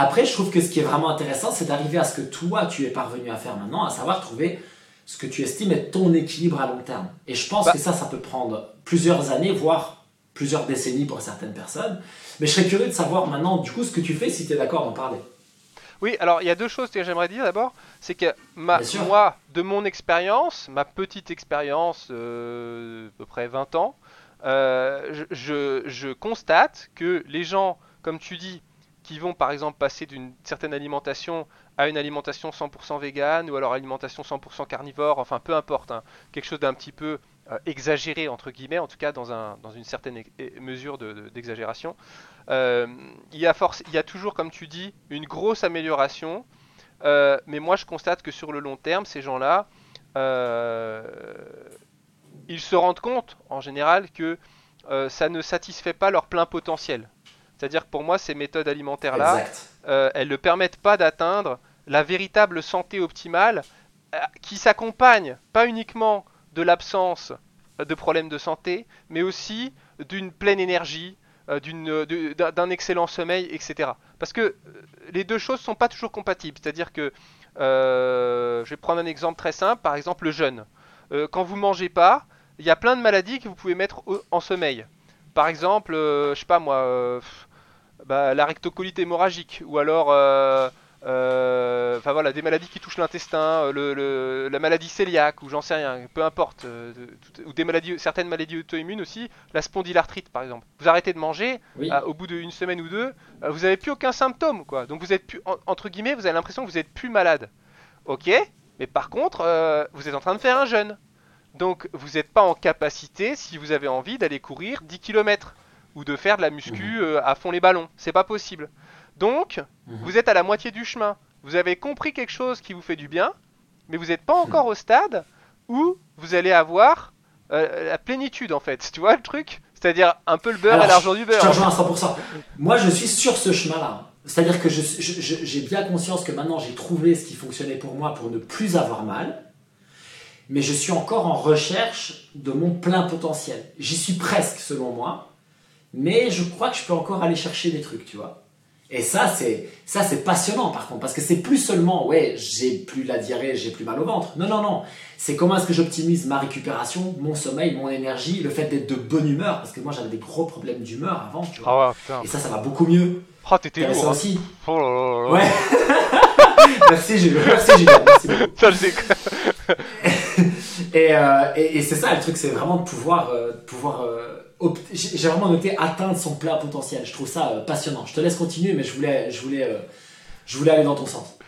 Speaker 2: Après, je trouve que ce qui est vraiment intéressant, c'est d'arriver à ce que toi, tu es parvenu à faire maintenant, à savoir trouver ce que tu estimes être ton équilibre à long terme. Et je pense bah. que ça, ça peut prendre plusieurs années, voire plusieurs décennies pour certaines personnes. Mais je serais curieux de savoir maintenant, du coup, ce que tu fais, si tu es d'accord d'en parler.
Speaker 1: Oui, alors il y a deux choses que j'aimerais dire d'abord. C'est que ma, moi, de mon expérience, ma petite expérience, euh, à peu près 20 ans, euh, je, je, constate que les gens, comme tu dis, qui vont par exemple passer d'une certaine alimentation à une alimentation 100% végane ou alors alimentation 100% carnivore, enfin peu importe, hein. quelque chose d'un petit peu euh, exagéré entre guillemets, en tout cas dans, un, dans une certaine mesure d'exagération. Euh, il, y a force, il y a toujours, comme tu dis, une grosse amélioration, euh, mais moi je constate que sur le long terme, ces gens-là, ils se rendent compte en général que ça ne satisfait pas leur plein potentiel. C'est-à-dire que pour moi, ces méthodes alimentaires-là, euh, elles ne permettent pas d'atteindre la véritable santé optimale euh, qui s'accompagne pas uniquement de l'absence de problèmes de santé, mais aussi d'une pleine énergie, euh, d'un excellent sommeil, etc. Parce que les deux choses ne sont pas toujours compatibles. C'est-à-dire que, je vais prendre un exemple très simple, par exemple le jeûne. quand vous mangez pas, il y a plein de maladies que vous pouvez mettre en sommeil. Par exemple, je sais pas moi, bah, la rectocolite hémorragique, ou alors euh, euh, enfin voilà, des maladies qui touchent l'intestin, euh, le, la maladie cœliaque, ou j'en sais rien, peu importe, ou des maladies, certaines maladies auto-immunes aussi, la spondylarthrite par exemple. Vous arrêtez de manger, au bout d'une semaine ou deux, vous n'avez plus aucun symptôme, quoi. Donc vous êtes plus, entre guillemets, vous avez l'impression que vous êtes plus malade. Ok, mais par contre, vous êtes en train de faire un jeûne. Donc vous n'êtes pas en capacité, si vous avez envie, d'aller courir 10 km ou de faire de la muscu mhm. euh, à fond les ballons. C'est pas possible. Donc, mhm. vous êtes à la moitié du chemin. Vous avez compris quelque chose qui vous fait du bien, mais vous n'êtes pas encore au stade où vous allez avoir euh, la plénitude en fait. Tu vois le truc? C'est-à-dire un peu le beurre et l'argent du beurre.
Speaker 2: Je te rejoins à 100%. Moi, je suis sur ce chemin-là. C'est-à-dire que j'ai bien conscience que maintenant j'ai trouvé ce qui fonctionnait pour moi pour ne plus avoir mal, mais je suis encore en recherche de mon plein potentiel. J'y suis presque selon moi, mais je crois que je peux encore aller chercher des trucs, tu vois. Et ça, c'est ça, c'est passionnant par contre, parce que c'est plus seulement, ouais, j'ai plus la diarrhée, j'ai plus mal au ventre. Non, non, non. C'est comment est-ce que j'optimise ma récupération, mon sommeil, mon énergie, le fait d'être de bonne humeur, parce que moi j'avais des gros problèmes d'humeur avant, tu vois. Ah Et ça, ça va beaucoup mieux.
Speaker 1: Oh, t'étais lourd.
Speaker 2: Ça
Speaker 1: hein.
Speaker 2: aussi.
Speaker 1: Oh là là là.
Speaker 2: Ouais. merci Julien. Merci Julien. Merci
Speaker 1: ça, je.
Speaker 2: Et, euh, et, c'est ça le truc, c'est vraiment de pouvoir, euh, pouvoir j'ai vraiment noté atteindre son plein potentiel. Je trouve ça passionnant. Je te laisse continuer, mais je voulais, je voulais, je voulais aller dans ton sens.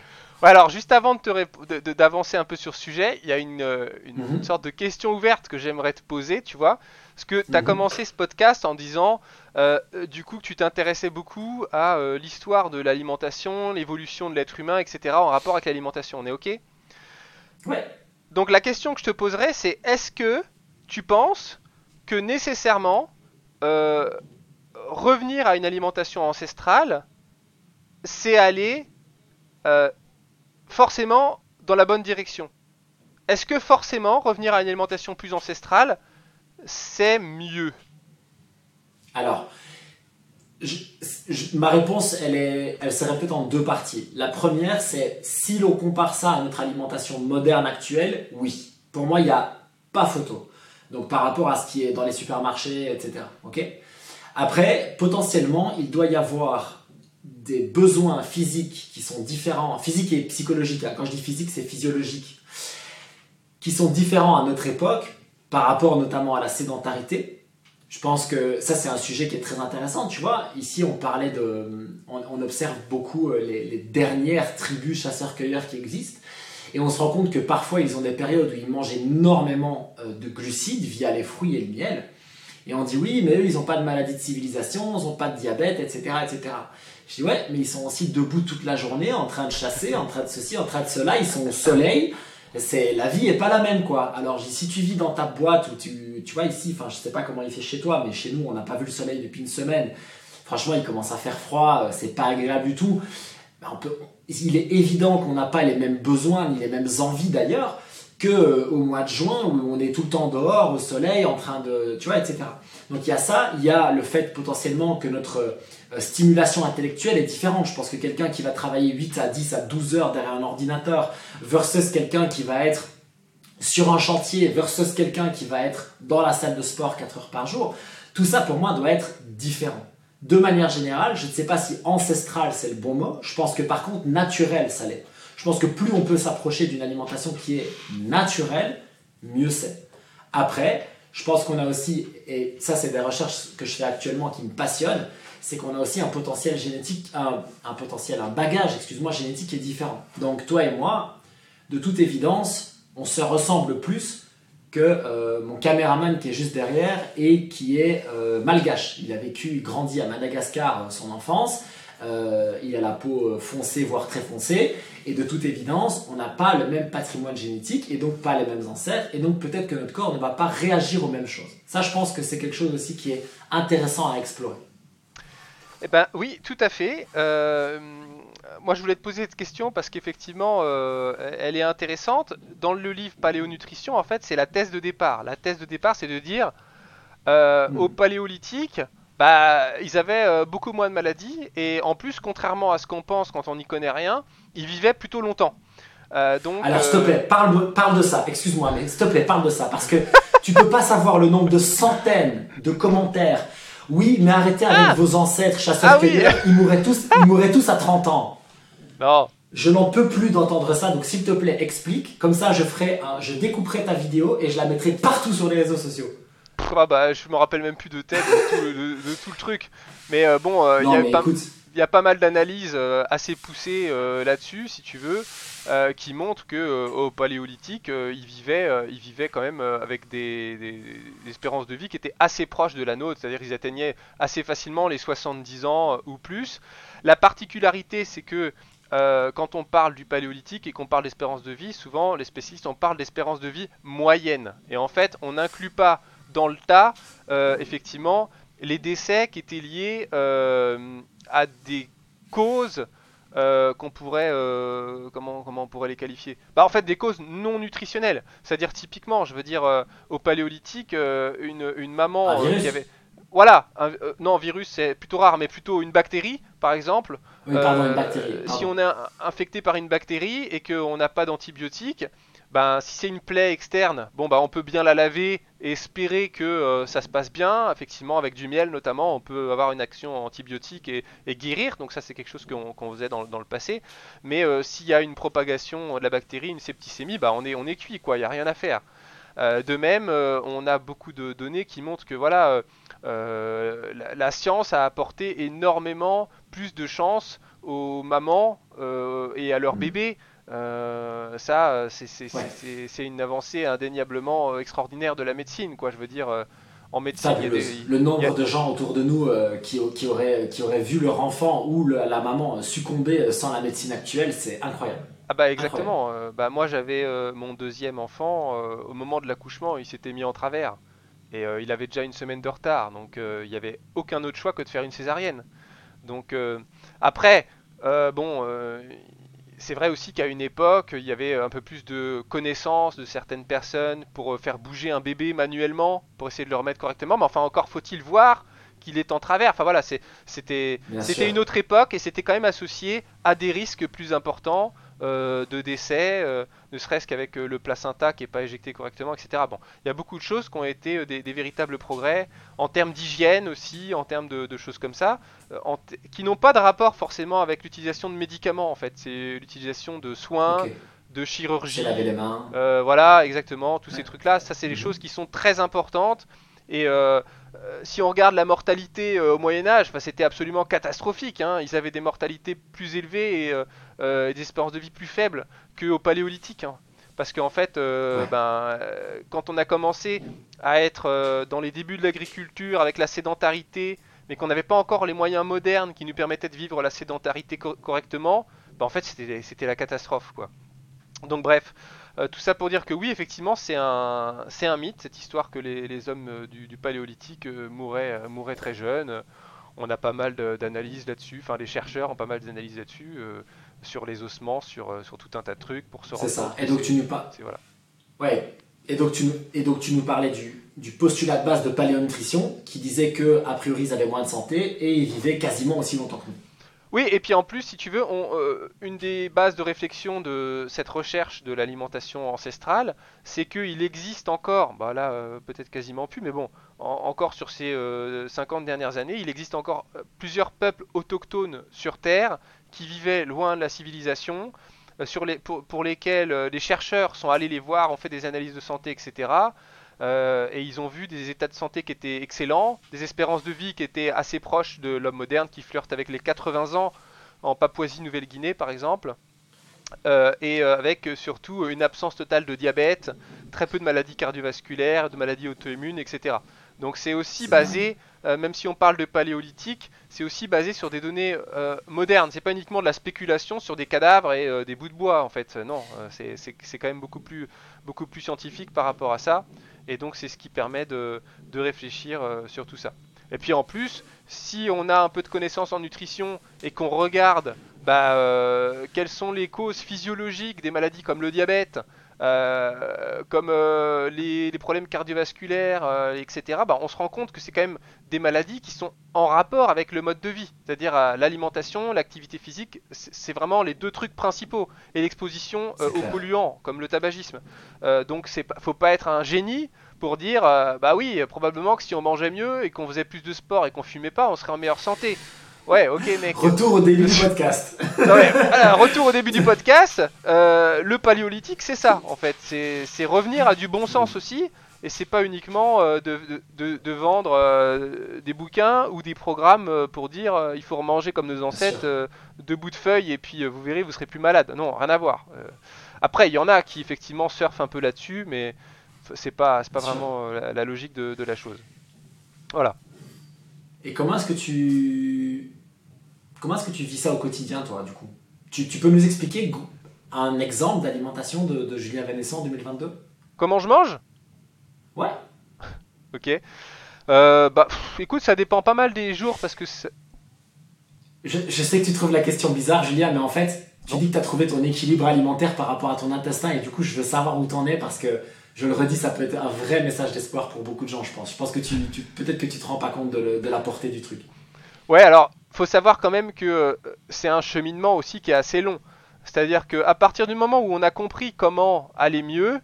Speaker 1: alors juste avant de d'avancer un peu sur ce sujet, il y a une, une, mhm. sorte de question ouverte que j'aimerais te poser, tu vois. Parce que tu as mhm. commencé ce podcast en disant euh, du coup que tu t'intéressais beaucoup à euh, l'histoire de l'alimentation, l'évolution de l'être humain, etc. en rapport avec l'alimentation. On est OK?
Speaker 2: Ouais.
Speaker 1: Donc la question que je te poserais, c'est est-ce que tu penses que nécessairement euh, revenir à une alimentation ancestrale, c'est aller forcément dans la bonne direction Est-ce que forcément revenir à une alimentation plus ancestrale, c'est mieux?
Speaker 2: Alors, ma réponse, elle, est, elle se répète en deux parties. La première, c'est si l'on compare ça à notre alimentation moderne actuelle, oui. Pour moi, il n'y a pas photo. Donc par rapport à ce qui est dans les supermarchés, etc. Après, potentiellement, il doit y avoir des besoins physiques qui sont différents, physiques et psychologiques. Hein. Quand je dis physique, c'est physiologique, qui sont différents à notre époque par rapport notamment à la sédentarité. Je pense que ça, c'est un sujet qui est très intéressant. Tu vois, ici, on parlait de. On, observe beaucoup euh, les, dernières tribus chasseurs-cueilleurs qui existent. Et on se rend compte que parfois, ils ont des périodes où ils mangent énormément euh, de glucides via les fruits et le miel. Et on dit oui, mais eux, ils n'ont pas de maladie de civilisation, ils n'ont pas de diabète, etc., etc. Je dis ouais, mais ils sont aussi debout toute la journée, en train de chasser, en train de ceci, en train de cela, ils sont au soleil, c'est la vie est pas la même quoi. Alors si tu vis dans ta boîte ou tu tu vois ici, enfin je sais pas comment il fait chez toi, mais chez nous on n'a pas vu le soleil depuis une semaine. Franchement il commence à faire froid, euh, c'est pas agréable du tout. On peut, il est évident qu'on n'a pas les mêmes besoins ni les mêmes envies d'ailleurs que euh, au mois de juin où on est tout le temps dehors au soleil en train de tu vois etc. Donc il y a ça, il y a le fait potentiellement que notre euh, stimulation intellectuelle est différente. Je pense que quelqu'un qui va travailler 8 à 10 à 12 heures derrière un ordinateur versus quelqu'un qui va être sur un chantier versus quelqu'un qui va être dans la salle de sport 4 heures par jour, tout ça pour moi doit être différent. De manière générale, je ne sais pas si ancestral c'est le bon mot, je pense que par contre naturel ça l'est. Je pense que plus on peut s'approcher d'une alimentation qui est naturelle, mieux c'est. Après, je pense qu'on a aussi, et ça c'est des recherches que je fais actuellement qui me passionnent, c'est qu'on a aussi un potentiel génétique, un, potentiel, un bagage, excuse-moi, génétique qui est différent. Donc toi et moi, de toute évidence, on se ressemble plus que euh, mon caméraman qui est juste derrière et qui est euh, malgache. Il a vécu, grandi à Madagascar euh, son enfance. il a la peau foncée, voire très foncée. Et de toute évidence, on n'a pas le même patrimoine génétique et donc pas les mêmes ancêtres. Et donc peut-être que notre corps ne va pas réagir aux mêmes choses. Ça, je pense que c'est quelque chose aussi qui est intéressant à explorer.
Speaker 1: Eh ben oui, tout à fait. Moi, je voulais te poser cette question parce qu'effectivement, euh, elle est intéressante. Dans le livre Paléonutrition, en fait, c'est la thèse de départ. La thèse de départ, c'est de dire euh, au hmm. Paléolithique, bah, ils avaient beaucoup moins de maladies et en plus, contrairement à ce qu'on pense quand on n'y connaît rien, ils vivaient plutôt longtemps.
Speaker 2: donc, Alors, s'il te plaît, parle, parle de ça. Excuse-moi, mais s'il te plaît, parle de ça parce que tu peux pas savoir le nombre de centaines de commentaires oui, mais arrêtez avec ah. vos ancêtres chasseurs-cueilleurs. Ah ils, mourraient tous, ils mourraient tous à 30 ans.
Speaker 1: Non.
Speaker 2: Je n'en peux plus d'entendre ça, donc s'il te plaît, explique. Comme ça, je ferai, je découperai ta vidéo et je la mettrai partout sur les réseaux sociaux.
Speaker 1: Ah bah, je me rappelle même plus de tête de tout, le truc. Mais euh, bon, euh, il y a pas mal d'analyses euh, assez poussées là-dessus, si tu veux, qui montrent que au Paléolithique, ils vivaient, ils vivaient quand même avec des, espérances de vie qui étaient assez proches de la nôtre, c'est-à-dire qu'ils atteignaient assez facilement les 70 ans ou plus. La particularité, c'est que quand on parle du paléolithique et qu'on parle d'espérance de vie, souvent les spécialistes on parle d'espérance de vie moyenne. Et en fait, on n'inclut pas dans le tas, effectivement, les décès qui étaient liés à des causes euh, qu'on pourrait euh, comment comment on pourrait les qualifier? Bah en fait des causes non nutritionnelles. C'est-à-dire typiquement je veux dire euh, au paléolithique une, une maman qui avait voilà non virus c'est plutôt rare mais plutôt une bactérie par exemple
Speaker 2: oui, pardon, une bactérie,
Speaker 1: si on est infecté par une bactérie et qu'on n'a pas d'antibiotiques ben, si c'est une plaie externe, bon, bah, on peut bien la laver et espérer que euh, ça se passe bien. Effectivement, avec du miel notamment, on peut avoir une action antibiotique et, guérir. Donc ça, c'est quelque chose qu'on faisait dans, le passé. Mais euh, s'il y a une propagation de la bactérie, une septicémie, bah, on est, on est cuit, quoi. Il n'y a rien à faire. de même, on a beaucoup de données qui montrent que voilà, la, science a apporté énormément plus de chance aux mamans et à leurs mmh. bébés. ça, c'est une avancée indéniablement extraordinaire de la médecine, quoi. Je veux dire, en médecine.
Speaker 2: le, nombre de gens autour de nous euh, qui, qui, auraient, qui auraient vu leur enfant ou la maman succomber sans la médecine actuelle, c'est incroyable.
Speaker 1: Ah bah exactement. Euh, bah moi j'avais euh, mon deuxième enfant au moment de l'accouchement, il s'était mis en travers et il avait déjà une semaine de retard, donc il n'y avait aucun autre choix que de faire une césarienne. Donc après, bon, c'est vrai aussi qu'à une époque, il y avait un peu plus de connaissances de certaines personnes pour euh, faire bouger un bébé manuellement, pour essayer de le remettre correctement. Mais enfin, encore faut-il voir qu'il est en travers. Enfin voilà, c'était une autre époque et c'était quand même associé à des risques plus importants. Euh, de décès, euh, ne serait-ce qu'avec euh, le placenta qui n'est pas éjecté correctement, etc. Bon, il y a beaucoup de choses qui ont été des, véritables progrès en termes d'hygiène aussi, en termes de, choses comme ça, qui n'ont pas de rapport forcément avec l'utilisation de médicaments en fait. C'est l'utilisation de soins. de chirurgie.
Speaker 2: laver les mains.
Speaker 1: voilà, exactement, tous ces trucs-là, ça c'est des mhm. choses qui sont très importantes. Et euh, si on regarde la mortalité euh, au Moyen Âge, c'était absolument catastrophique. Hein. Ils avaient des mortalités plus élevées et, euh, des espérances de vie plus faibles qu'au Paléolithique. Hein. Parce qu'en fait, ben, quand on a commencé à être dans les débuts de l'agriculture avec la sédentarité, mais qu'on n'avait pas encore les moyens modernes qui nous permettaient de vivre la sédentarité correctement, ben, en fait c'était la catastrophe. Quoi. Donc bref, euh, tout ça pour dire que oui, effectivement, c'est un, c'est un mythe, cette histoire que les, hommes euh, du, paléolithique euh, mouraient, mouraient très jeunes. On a pas mal d'analyses là-dessus, enfin les chercheurs ont pas mal d'analyses là-dessus, sur les ossements, sur, sur tout un tas de trucs pour se
Speaker 2: rendre C'est ça, et donc tu nous. Voilà. Ouais, et donc tu, et donc tu nous parlais du, du postulat de base de paléonutrition, qui disait que a priori ils avaient moins de santé, et ils vivaient quasiment aussi longtemps que nous.
Speaker 1: Oui, et puis en plus, si tu veux, euh, une des bases de réflexion de cette recherche de l'alimentation ancestrale, c'est qu'il existe encore, bah là euh, peut-être quasiment plus, mais bon, encore sur ces 50 euh, dernières années, il existe encore plusieurs peuples autochtones sur Terre qui vivaient loin de la civilisation, pour, lesquels les chercheurs sont allés les voir, ont fait des analyses de santé, etc. Euh, et ils ont vu des états de santé qui étaient excellents, des espérances de vie qui étaient assez proches de l'homme moderne qui flirte avec les 80 ans en Papouasie-Nouvelle-Guinée par exemple. Euh, et euh, avec surtout une absence totale de diabète, très peu de maladies cardiovasculaires, de maladies auto-immunes, etc. Donc c'est aussi basé, même si on parle de paléolithique, c'est aussi basé sur des données modernes. C'est pas uniquement de la spéculation sur des cadavres et des bouts de bois en fait. Non, c'est quand même beaucoup plus, beaucoup plus scientifique par rapport à ça. Et donc c'est ce qui permet de, réfléchir euh, sur tout ça. Et puis en plus, si on a un peu de connaissances en nutrition et qu'on regarde bah, euh, quelles sont les causes physiologiques des maladies comme le diabète, euh, comme les, problèmes cardiovasculaires, etc., bah, on se rend compte que c'est quand même des maladies qui sont en rapport avec le mode de vie. C'est-à-dire l'alimentation, l'activité physique, c'est vraiment les deux trucs principaux. Et l'exposition aux polluants, comme le tabagisme. donc il ne faut pas être un génie pour dire euh, bah oui, probablement que si on mangeait mieux et qu'on faisait plus de sport et qu'on fumait pas, on serait en meilleure santé. Ouais, ok, mec.
Speaker 2: Retour au début du podcast.
Speaker 1: retour au début du podcast. Euh, le paléolithique, c'est ça, en fait. C'est revenir à du bon sens aussi. Et c'est pas uniquement euh, de, de, de, vendre des bouquins ou des programmes pour dire il faut manger comme nos ancêtres, deux bouts de feuilles et puis vous verrez, vous serez plus malade. Non, rien à voir. après, il y en a qui effectivement surfent un peu là-dessus, mais c'est pas, pas vraiment euh, la, logique de, la chose. Voilà.
Speaker 2: Et comment est-ce que tu comment est-ce que tu vis ça au quotidien, toi, du coup? Tu, peux nous expliquer un exemple d'alimentation de, Julien Vénesson en 2022
Speaker 1: Comment je mange?
Speaker 2: Ouais.
Speaker 1: ok. Euh, bah, écoute, ça dépend pas mal des jours parce que.
Speaker 2: Je, je, sais que tu trouves la question bizarre, Julien, mais en fait, tu dis que tu as trouvé ton équilibre alimentaire par rapport à ton intestin et du coup, je veux savoir où t'en es parce que je le redis, ça peut être un vrai message d'espoir pour beaucoup de gens, je pense. Je pense que tu, peut-être que tu te rends pas compte de, la portée du truc.
Speaker 1: Ouais, alors, faut savoir quand même que euh, c'est un cheminement aussi qui est assez long. C'est-à-dire qu'à partir du moment où on a compris comment aller mieux,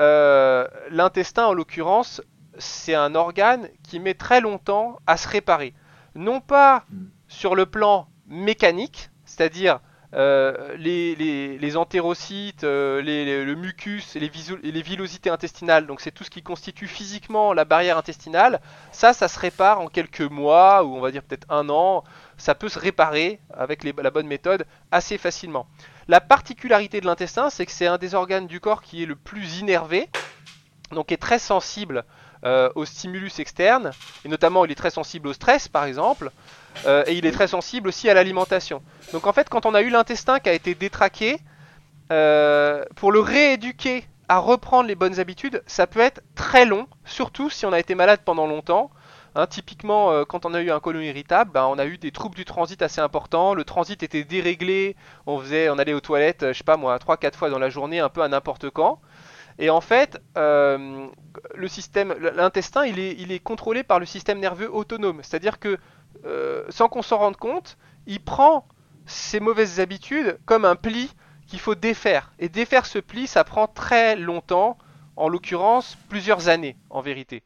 Speaker 1: euh, l'intestin en l'occurrence, c'est un organe qui met très longtemps à se réparer. Non pas hmm. sur le plan mécanique, c'est-à-dire les, entérocytes, le mucus et les, les villosités intestinales, donc c'est tout ce qui constitue physiquement la barrière intestinale, ça, ça se répare en quelques mois, ou on va dire peut-être un an, ça peut se réparer avec la bonne méthode assez facilement. La particularité de l'intestin, c'est que c'est un des organes du corps qui est le plus innervé, donc est très sensible euh, aux stimulus externes, et notamment il est très sensible au stress par exemple, euh, et il est très sensible aussi à l'alimentation. Donc en fait quand on a eu l'intestin qui a été détraqué, euh, pour le rééduquer à reprendre les bonnes habitudes, ça peut être très long, surtout si on a été malade pendant longtemps. Hein, typiquement, euh, quand on a eu un colon irritable, ben, on a eu des troubles du transit assez importants. Le transit était déréglé. On faisait, on allait aux toilettes, je sais pas moi, 3-4 fois dans la journée, un peu à n'importe quand. Et en fait, euh, le système, l'intestin, il est, il est, contrôlé par le système nerveux autonome. C'est-à-dire que, sans qu'on s'en rende compte, il prend ses mauvaises habitudes comme un pli qu'il faut défaire. Et défaire ce pli, ça prend très longtemps, en l'occurrence plusieurs années en vérité.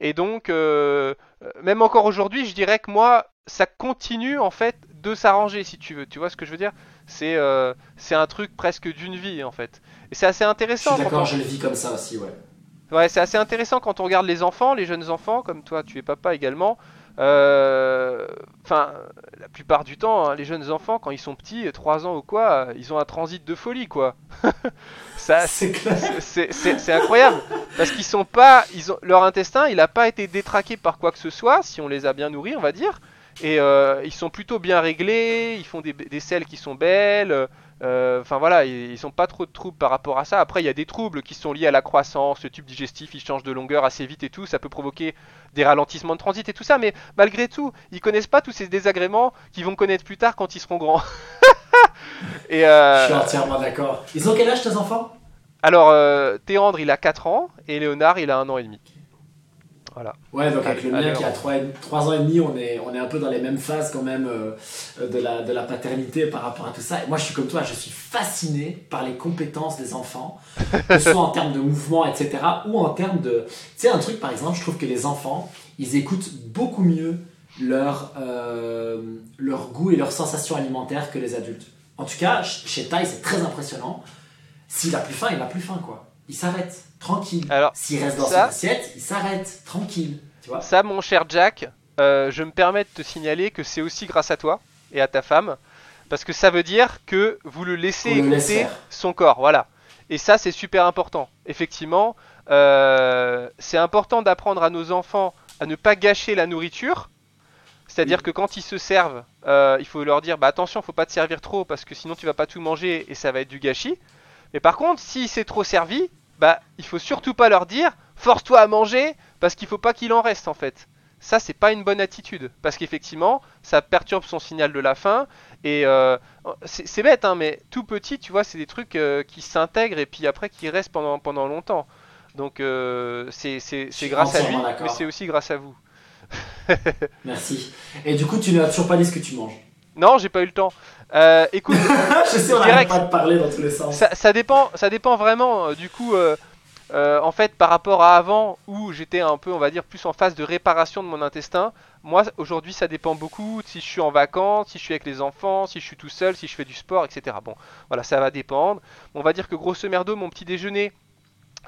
Speaker 1: Et donc, euh, même encore aujourd'hui, je dirais que moi, ça continue en fait de s'arranger si tu veux. Tu vois ce que je veux dire? C'est euh, c'est un truc presque d'une vie en fait. Et c'est assez intéressant.
Speaker 2: d'accord, je le vis comme ça aussi, ouais.
Speaker 1: Ouais, c'est assez intéressant quand on regarde les enfants, les jeunes enfants, comme toi, tu es papa également. Euh, enfin, la plupart du temps, hein, les jeunes enfants, quand ils sont petits, 3 ans ou quoi, ils ont un transit de folie, quoi. Ça, c'est incroyable. Parce qu'ils sont pas, ils ont, leur intestin, il n'a pas été détraqué par quoi que ce soit, si on les a bien nourris, on va dire. Et euh, ils sont plutôt bien réglés, ils font des, des selles qui sont belles. Euh, enfin voilà, ils, n'ont pas trop de troubles par rapport à ça. Après, il y a des troubles qui sont liés à la croissance, le tube digestif, il change de longueur assez vite et tout. Ça peut provoquer des ralentissements de transit et tout ça. Mais malgré tout, ils connaissent pas tous ces désagréments qu'ils vont connaître plus tard quand ils seront grands.
Speaker 2: et euh... Je suis entièrement d'accord. Ils ont quel âge tes enfants?
Speaker 1: Alors, euh, Théandre, il a 4 ans et Léonard, il a 1 an et demi.
Speaker 2: Ouais, donc avec le mien qui a 3, 3, ans et demi, on est, on est un peu dans les mêmes phases quand même euh, de, la, de la paternité par rapport à tout ça. Et moi, je suis comme toi, je suis fasciné par les compétences des enfants, que ce soit en termes de mouvement, etc., ou en termes de... Tu sais, un truc, par exemple, je trouve que les enfants, ils écoutent beaucoup mieux leur, euh, leur goût et leurs sensations alimentaires que les adultes. En tout cas, chez Tai, c'est très impressionnant. S'il a plus faim, il a plus faim, quoi. Il s'arrête tranquille. Alors, s'il reste dans son assiette, il s'arrête, tranquille. Tu vois
Speaker 1: ça, mon cher Jack, euh, je me permets de te signaler que c'est aussi grâce à toi et à ta femme, parce que ça veut dire que vous le laissez écouter son corps, voilà. Et ça, c'est super important. Effectivement, euh, c'est important d'apprendre à nos enfants à ne pas gâcher la nourriture. C'est-à-dire que quand ils se servent, euh, il faut leur dire bah attention, faut pas te servir trop parce que sinon tu vas pas tout manger et ça va être du gâchis. Mais par contre, si c'est trop servi, bah il faut surtout pas leur dire force-toi à manger parce qu'il faut pas qu'il en reste en fait. Ça c'est pas une bonne attitude parce qu'effectivement ça perturbe son signal de la faim et euh, c'est bête hein, mais tout petit tu vois c'est des trucs euh, qui s'intègrent et puis après qui restent pendant, pendant longtemps. Donc euh, c'est grâce à lui mais c'est aussi grâce à vous.
Speaker 2: Merci. Et du coup tu n'as toujours pas dit ce que tu manges.
Speaker 1: Non j'ai pas eu le temps. Euh, écoute,
Speaker 2: je sais, on pas de parler dans tous les sens.
Speaker 1: Ça, dépend, ça dépend vraiment. Euh, du coup, euh, en fait, par rapport à avant, où j'étais un peu, on va dire, plus en phase de réparation de mon intestin, moi, aujourd'hui, ça dépend beaucoup si je suis en vacances, si je suis avec les enfants, si je suis tout seul, si je fais du sport, etc. Bon, voilà, ça va dépendre. On va dire que grosso merdo, mon petit déjeuner,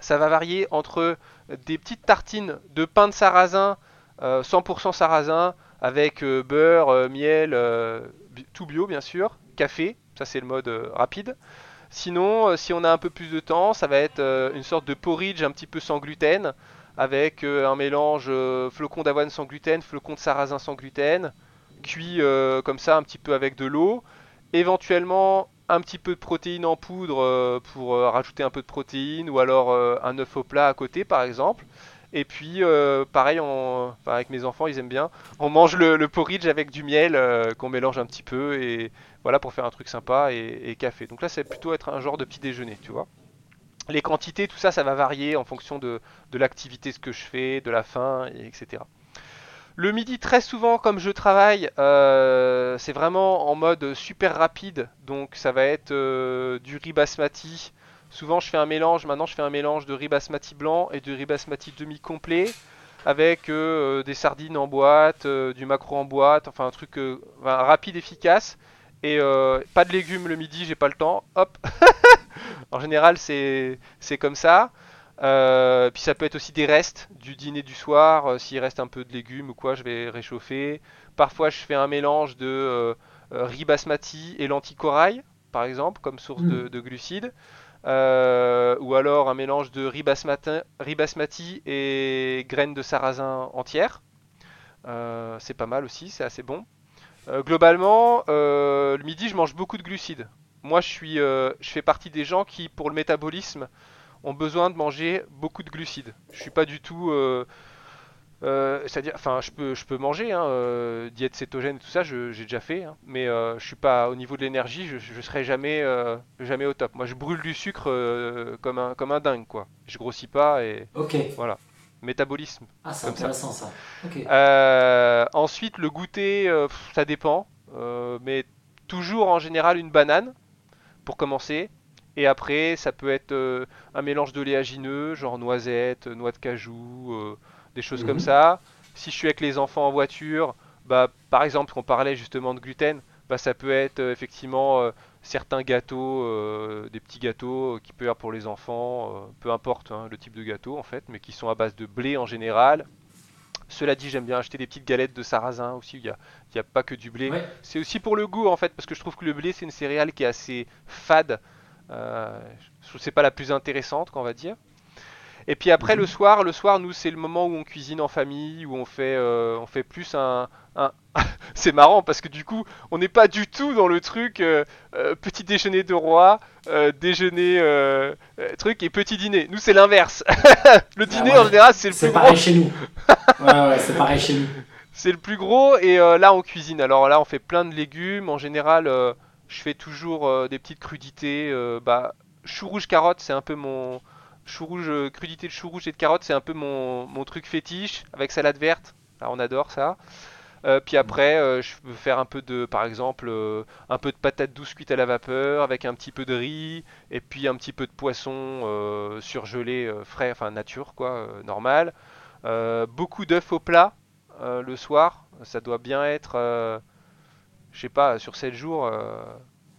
Speaker 1: ça va varier entre des petites tartines de pain de sarrasin, 100% sarrasin, avec beurre, miel tout bio bien sûr, café, ça c'est le mode euh, rapide. Sinon, euh, si on a un peu plus de temps, ça va être euh, une sorte de porridge un petit peu sans gluten, avec un mélange flocon d'avoine sans gluten, flocon de sarrasin sans gluten, cuit comme ça un petit peu avec de l'eau. Éventuellement, un petit peu de protéines en poudre pour rajouter un peu de protéines, ou alors un œuf au plat à côté par exemple. Et puis, euh, pareil, avec mes enfants, ils aiment bien. On mange le, porridge avec du miel euh, qu'on mélange un petit peu et voilà pour faire un truc sympa et, café. Donc là, c'est plutôt être un genre de petit déjeuner, tu vois. Les quantités, tout ça, ça va varier en fonction de, l'activité, ce que je fais, de la faim, etc. Le midi, très souvent, comme je travaille, euh, c'est vraiment en mode super rapide. Donc ça va être du riz basmati Souvent, je fais un mélange. Maintenant, je fais un mélange de riz basmati blanc et de riz basmati demi-complet avec euh, des sardines en boîte, euh, du macro en boîte, enfin un truc euh, rapide, efficace. Et pas de légumes le midi, j'ai pas le temps. Hop. en général, c'est comme ça. puis ça peut être aussi des restes du dîner du soir. S'il reste un peu de légumes ou quoi, je vais réchauffer. Parfois, je fais un mélange de riz basmati et lentilles corail, par exemple, comme source de, de, glucides. Ou alors un mélange de riz basmati, et graines de sarrasin entières. c'est pas mal aussi, c'est assez bon. Euh, globalement, euh, le midi, je mange beaucoup de glucides. Moi, je, suis, euh, je fais partie des gens qui, pour le métabolisme, ont besoin de manger beaucoup de glucides. Je suis pas du tout. C'est-à-dire, enfin, je peux, je peux manger, hein, diète cétogène et tout ça, j'ai déjà fait, hein, mais je suis pas au niveau de l'énergie, je, je serai jamais, jamais au top. Moi, je brûle du sucre comme un, comme un dingue, quoi. Je grossis pas et.
Speaker 2: Ok.
Speaker 1: Voilà métabolisme.
Speaker 2: Ah, c'est intéressant ça.
Speaker 1: Euh, ensuite, le goûter, euh, ça dépend. Euh, mais toujours en général une banane pour commencer. Et après, ça peut être un mélange d'oléagineux, genre noisettes, noix de cajou, des choses comme mhm. ça. Si je suis avec les enfants en voiture, bah, par exemple, on parlait justement de gluten, bah, ça peut être effectivement certains gâteaux, euh, des petits gâteaux qui peuvent être pour les enfants, euh, peu importe hein, le type de gâteau en fait, mais qui sont à base de blé en général. Cela dit, j'aime bien acheter des petites galettes de sarrasin aussi, il n'y a, a, pas que du blé. C'est aussi pour le goût en fait, parce que je trouve que le blé c'est une céréale qui est assez fade. Euh, je trouve c'est pas la plus intéressante, qu'on va dire. Et puis après le mhm. soir, le soir nous c'est le moment où on cuisine en famille, où on fait, on fait plus un, c'est marrant parce que du coup, on n'est pas du tout dans le truc euh, euh, petit déjeuner de roi, euh, déjeuner truc et petit dîner. Nous, c'est l'inverse. le dîner en général, c'est le plus
Speaker 2: gros. C'est pareil chez nous. ouais, ouais, c'est pareil chez nous.
Speaker 1: C'est le plus gros et là, on cuisine. Alors là, on fait plein de légumes. En général, je fais toujours des petites crudités. bah, chou rouge carotte, c'est un peu mon chou rouge, crudité de chou rouge et de carotte, c'est un peu mon, mon truc fétiche avec salade verte. Là, on adore ça. Euh, puis après, euh, je peux faire un peu de, par exemple, euh, un peu de patates douces cuites à la vapeur avec un petit peu de riz et puis un petit peu de poisson surgelé frais, enfin nature quoi, normal. beaucoup d'œufs au plat le soir, ça doit bien être, je sais pas, sur 7 jours,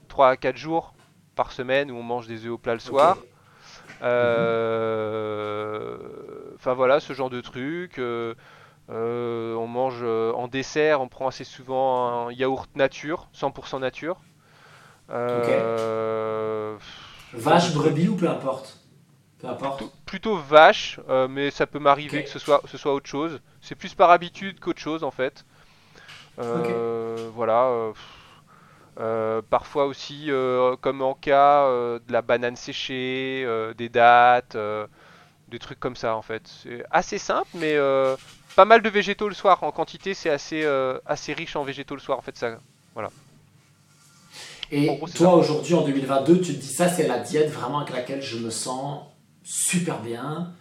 Speaker 1: 3 à 4 jours par semaine où on mange des œufs au plat le soir. Enfin voilà, ce genre de truc. Euh, on mange euh, en dessert, on prend assez souvent un yaourt nature, 100% nature.
Speaker 2: Euh, vache, brebis ou peu importe? Peu importe.
Speaker 1: Plutôt vache, mais ça peut m'arriver que ce soit, ce soit autre chose. C'est plus par habitude qu'autre chose en fait. Voilà. Parfois aussi, comme en cas, de la banane séchée, des dattes, des trucs comme ça en fait. C'est assez simple, mais pas mal de végétaux le soir. En quantité, c'est assez, euh, assez riche en végétaux le soir. En fait, ça, voilà.
Speaker 2: Et toi, aujourd'hui, en 2022, tu te dis ça, c'est la diète vraiment avec laquelle je me sens super bien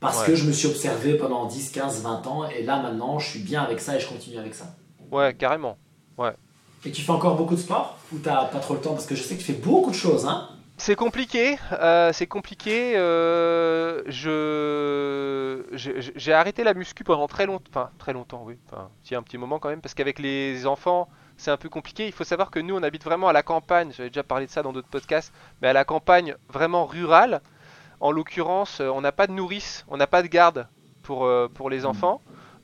Speaker 2: parce que je me suis observé pendant 10, 15, 20 ans et là, maintenant, je suis bien avec ça et je continue avec ça.
Speaker 1: Ouais, carrément.
Speaker 2: Et tu fais encore beaucoup de sport ou t'as pas trop le temps parce que je sais que tu fais beaucoup de choses, hein
Speaker 1: c'est compliqué, euh, c'est compliqué. Euh, je j'ai arrêté la muscu pendant très longtemps, enfin très longtemps, oui, enfin si un petit moment quand même, parce qu'avec les enfants c'est un peu compliqué. Il faut savoir que nous on habite vraiment à la campagne. J'avais déjà parlé de ça dans d'autres podcasts, mais à la campagne vraiment rurale. En l'occurrence, on n'a pas de nourrice, on n'a pas de garde pour euh, pour les mmh.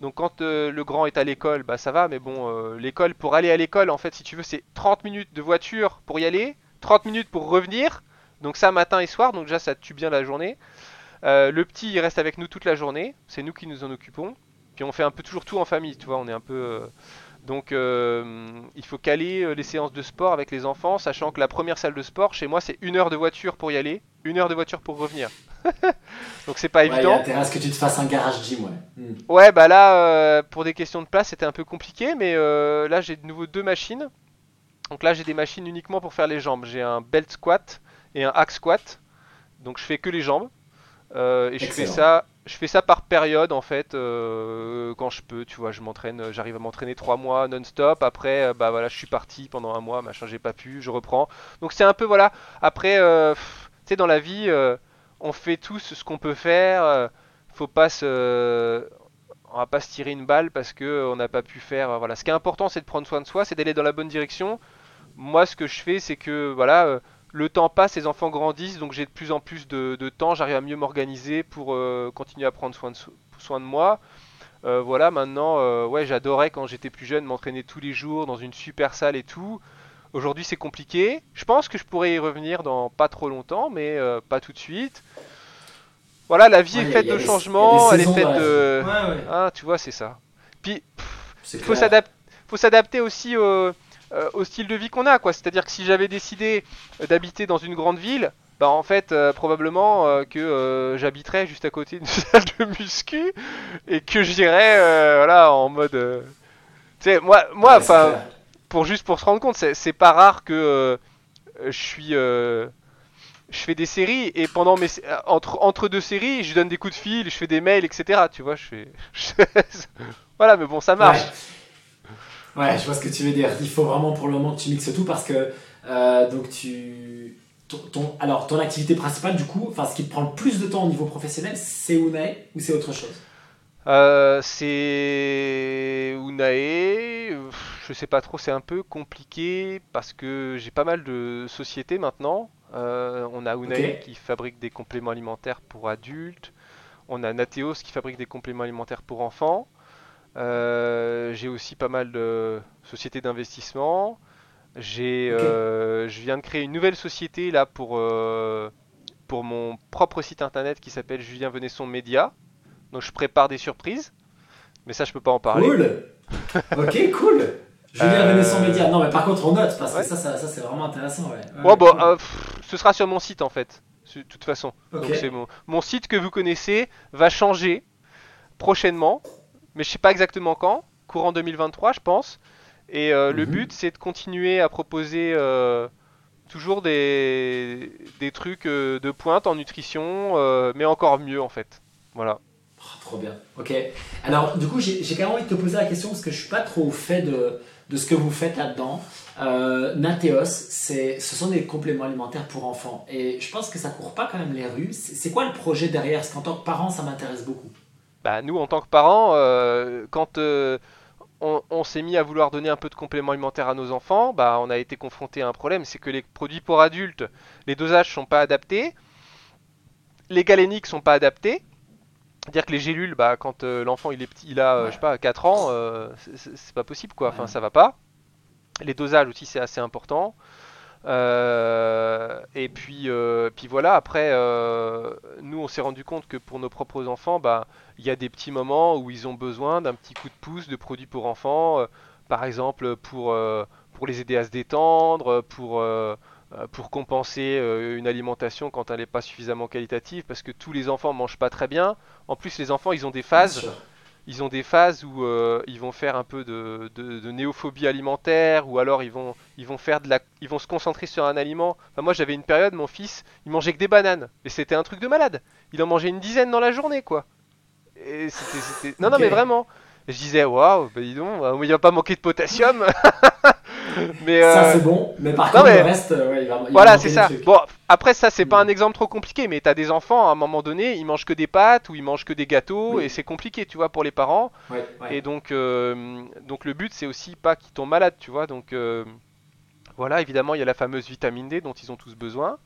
Speaker 1: Donc quand le grand est à l'école, bah ça va, mais bon, l'école pour aller à l'école, en fait, si tu veux, c'est 30 minutes de voiture pour y aller, 30 minutes pour revenir, donc ça matin et soir, donc déjà ça tue bien la journée. Euh, le petit il reste avec nous toute la journée, c'est nous qui nous en occupons. Puis on fait un peu toujours tout en famille, tu vois, on est un peu... Euh, donc euh, il faut caler les séances de sport avec les enfants, sachant que la première salle de sport chez moi c'est une heure de voiture pour y aller, une heure de voiture pour revenir. donc c'est pas évident. Il y a
Speaker 2: intérêt à ce que tu te fasses un garage gym, ouais.
Speaker 1: Hmm. Ouais, bah là, pour des questions de place, c'était un peu compliqué, mais là j'ai de nouveau deux machines. Donc là j'ai des machines uniquement pour faire les jambes. J'ai un belt squat et un hack squat. Donc je fais que les jambes. Euh, et je fais ça je fais ça par période en fait euh, quand je peux tu vois je m'entraîne j'arrive à m'entraîner trois mois non-stop après euh, bah voilà je suis parti pendant un mois machin j'ai pas pu je reprends donc c'est un peu voilà après dans la vie on fait tous ce qu'on peut faire faut pas se on va pas se tirer une balle parce que on n'a pas pu faire voilà ce qui est important c'est de prendre soin de soi c'est d'aller dans la bonne direction moi, ce que je fais, c'est que voilà, le temps passe, les enfants grandissent, donc j'ai de plus en plus de, temps, j'arrive à mieux m'organiser pour continuer à prendre soin de, soin de moi. voilà, maintenant, ouais, j'adorais quand j'étais plus jeune m'entraîner tous les jours dans une super salle et tout. Aujourd'hui, c'est compliqué. Je pense que je pourrais y revenir dans pas trop longtemps, mais pas tout de suite. Voilà, la vie est faite de changements, elle est faite de. Ah, tu vois, c'est ça. Puis, il faut s'adapter aussi euh, au, style de vie qu'on a, quoi. C'est-à-dire que si j'avais décidé d'habiter dans une grande ville, bah en fait, euh, probablement euh, que j'habiterais juste à côté d'une salle de muscu et que j'irais, voilà, en mode. tu sais, moi, moi, enfin, pour juste pour se rendre compte, c'est pas rare que je suis je fais des séries et pendant mes entre, entre deux séries, je donne des coups de fil, je fais des mails, etc. Tu vois, je fais. voilà, mais bon, ça marche.
Speaker 2: Ouais. je vois ce que tu veux dire. Il faut vraiment pour le moment que tu mixes tout parce que euh, donc tu. Ton, alors, ton activité principale, du coup, enfin, ce qui te prend le plus de temps au niveau professionnel, c'est Unae ou c'est autre chose?
Speaker 1: Euh, C'est Unae. Je sais pas trop, c'est un peu compliqué parce que j'ai pas mal de sociétés maintenant. Euh, on a Unai qui fabrique des compléments alimentaires pour adultes. On a Nateos qui fabrique des compléments alimentaires pour enfants. Euh, j'ai aussi pas mal de sociétés d'investissement. J'ai, je viens de créer une nouvelle société là pour, pour mon propre site internet qui s'appelle Julien Venesson Média. Donc je prépare des surprises, mais ça je peux pas en parler.
Speaker 2: Cool. ok, cool. Julien euh... Renaissance Média. Non, mais par contre, on note, parce que ça, ça, ça c'est vraiment intéressant. Ouais,
Speaker 1: ouais, bon, euh, ce sera sur mon site en fait, de toute façon. Donc, c'est mon... mon site que vous connaissez va changer prochainement, mais je sais pas exactement quand, courant 2023, je pense. Et euh, le mhm. but, c'est de continuer à proposer euh, toujours des, des trucs de pointe en nutrition, mais encore mieux en fait. Voilà.
Speaker 2: Trop bien. Ok. Alors, du coup, j'ai quand même envie de te poser la question parce que je suis pas trop au fait de ce que vous faites là-dedans. Euh, Nateos, ce sont des compléments alimentaires pour enfants. Et je pense que ça court pas quand même les rues. C'est quoi le projet derrière? Parce qu'en tant que parent, ça m'intéresse beaucoup.
Speaker 1: Bah, nous, en tant que parents, euh, quand euh, on, s'est mis à vouloir donner un peu de compléments alimentaires à nos enfants, bah, on a été confronté à un problème. C'est que les produits pour adultes, les dosages sont pas adaptés. Les galéniques sont pas adaptés. C'est-à-dire que les gélules, bah, quand euh, l'enfant il est petit, il a, euh, je sais pas, 4 ans, euh, c'est pas possible quoi, enfin ça va pas. Les dosages aussi c'est assez important. et puis, puis voilà, après, nous on s'est rendu compte que pour nos propres enfants, bah, il y a des petits moments où ils ont besoin d'un petit coup de pouce de produits pour enfants, par exemple pour, pour les aider à se détendre, pour euh, pour compenser euh, une alimentation quand elle n'est pas suffisamment qualitative, parce que tous les enfants mangent pas très bien. En plus, les enfants, ils ont des phases. Ils ont des phases où euh, ils vont faire un peu de, néophobie alimentaire, ou alors ils vont, ils vont faire de la, ils vont se concentrer sur un aliment. moi, j'avais une période, mon fils, il mangeait que des bananes, et c'était un truc de malade. Il en mangeait une dizaine dans la journée, quoi. Et c'était, Non, non, mais vraiment. je disais, waouh, bah dis donc, il va pas manquer de potassium.
Speaker 2: mais ça euh, c'est bon, mais par contre le reste,
Speaker 1: ouais, il va, Voilà, c'est ça. Bon, après ça c'est pas un exemple trop compliqué, mais t'as des enfants à un moment donné, ils mangent que des pâtes ou ils mangent que des gâteaux et c'est compliqué, tu vois, pour les parents. Et donc, euh, donc le but c'est aussi pas qu'ils tombent malades, tu vois. Donc euh, voilà, évidemment il y a la fameuse vitamine D dont ils ont tous besoin.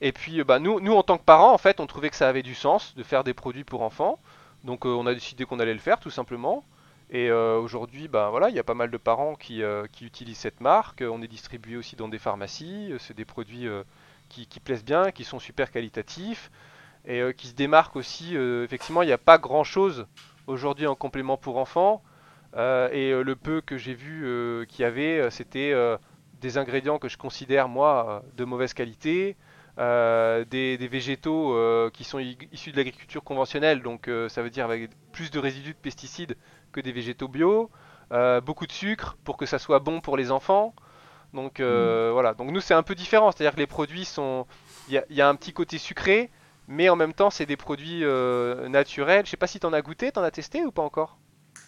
Speaker 1: Et puis bah, nous, nous en tant que parents, en fait, on trouvait que ça avait du sens de faire des produits pour enfants. Donc on a décidé qu'on allait le faire tout simplement. Et euh, aujourd'hui, ben voilà, il y a pas mal de parents qui, euh, utilisent cette marque. On est distribué aussi dans des pharmacies. C'est des produits euh, qui, plaisent bien, qui sont super qualitatifs et qui se démarquent aussi. effectivement, il n'y a pas grand chose aujourd'hui en complément pour enfants. et le peu que j'ai vu qu'il y avait, c'était des ingrédients que je considère moi de mauvaise qualité. des, des, végétaux qui sont issus de l'agriculture conventionnelle, donc ça veut dire avec plus de résidus de pesticides que des végétaux bio, euh, beaucoup de sucre pour que ça soit bon pour les enfants. Donc euh, mm. voilà, donc nous c'est un peu différent, c'est-à-dire que les produits sont, il y, a un petit côté sucré, mais en même temps c'est des produits euh, naturels. Je sais pas si t'en as goûté, t'en as testé ou pas encore?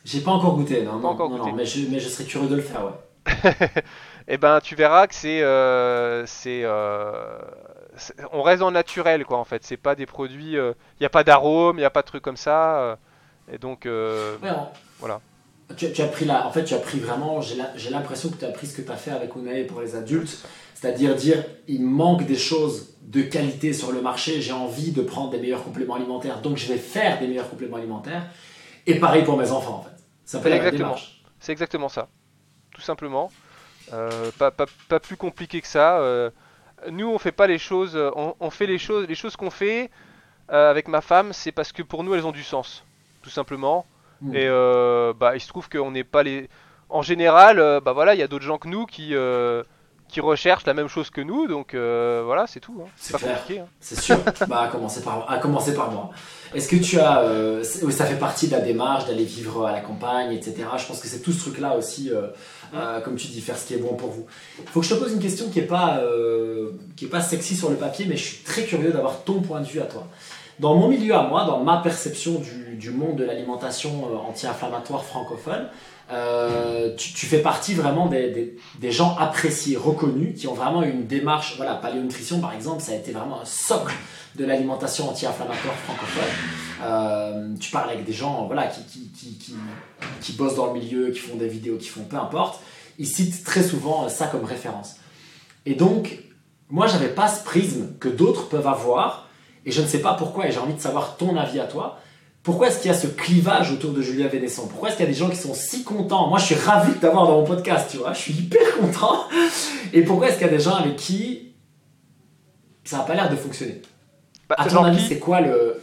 Speaker 2: J'ai pas encore goûté, non, pas encore goûté. mais, je, mais, je, serais curieux de le faire, ouais.
Speaker 1: Et eh ben tu verras que c'est, c'est, on reste dans le naturel quoi en fait. C'est pas des produits, il n'y a pas d'arôme, il n'y a pas de trucs comme ça. et donc voilà.
Speaker 2: tu, as pris la, en fait, tu as pris vraiment, j'ai l'impression que tu as pris ce que tu as fait avec Unae pour les adultes, c'est-à-dire dire, il manque des choses de qualité sur le marché, j'ai envie de prendre des meilleurs compléments alimentaires, donc je vais faire des meilleurs compléments alimentaires. Et pareil pour mes enfants, en fait.
Speaker 1: Ça fait exactement. C'est exactement ça. Tout simplement. Euh, pas, pas, pas, plus compliqué que ça. Euh, nous, on fait pas les choses, on, fait les choses, les choses qu'on fait euh, avec ma femme, c'est parce que pour nous, elles ont du sens, tout simplement. Hmm. Et bah, il se trouve qu'on n'est pas les. En général, bah voilà, il y a d'autres gens que nous qui qui recherchent la même chose que nous, donc euh, voilà, c'est tout. Hein.
Speaker 2: C'est pas compliqué. Hein. C'est sûr. bah, à commencer par, à commencer par moi. Est-ce que tu as, euh, ça fait partie de la démarche d'aller vivre à la campagne, etc. Je pense que c'est tout ce truc-là aussi, euh, comme tu dis, faire ce qui est bon pour vous. Il faut que je te pose une question qui est pas, qui est pas sexy sur le papier, mais je suis très curieux d'avoir ton point de vue à toi. Dans mon milieu à moi, dans ma perception du, monde de l'alimentation anti-inflammatoire francophone, euh, tu, fais partie vraiment des, gens appréciés, reconnus, qui ont vraiment une démarche. Voilà, Paléonutrition, par exemple, ça a été vraiment un socle de l'alimentation anti-inflammatoire francophone. Euh, tu parles avec des gens voilà, qui, qui, bossent dans le milieu, qui font des vidéos, qui font peu importe. Ils citent très souvent ça comme référence. Et donc, moi, j'avais pas ce prisme que d'autres peuvent avoir, et je ne sais pas pourquoi, et j'ai envie de savoir ton avis à toi pourquoi est-ce qu'il y a ce clivage autour de Julia Vénesson? Pourquoi est-ce qu'il y a des gens qui sont si contents? Moi, je suis ravi de t'avoir dans mon podcast, tu vois. Je suis hyper content. Et pourquoi est-ce qu'il y a des gens avec qui ça n'a pas l'air de fonctionner? Bah, À ton avis, c'est quoi le...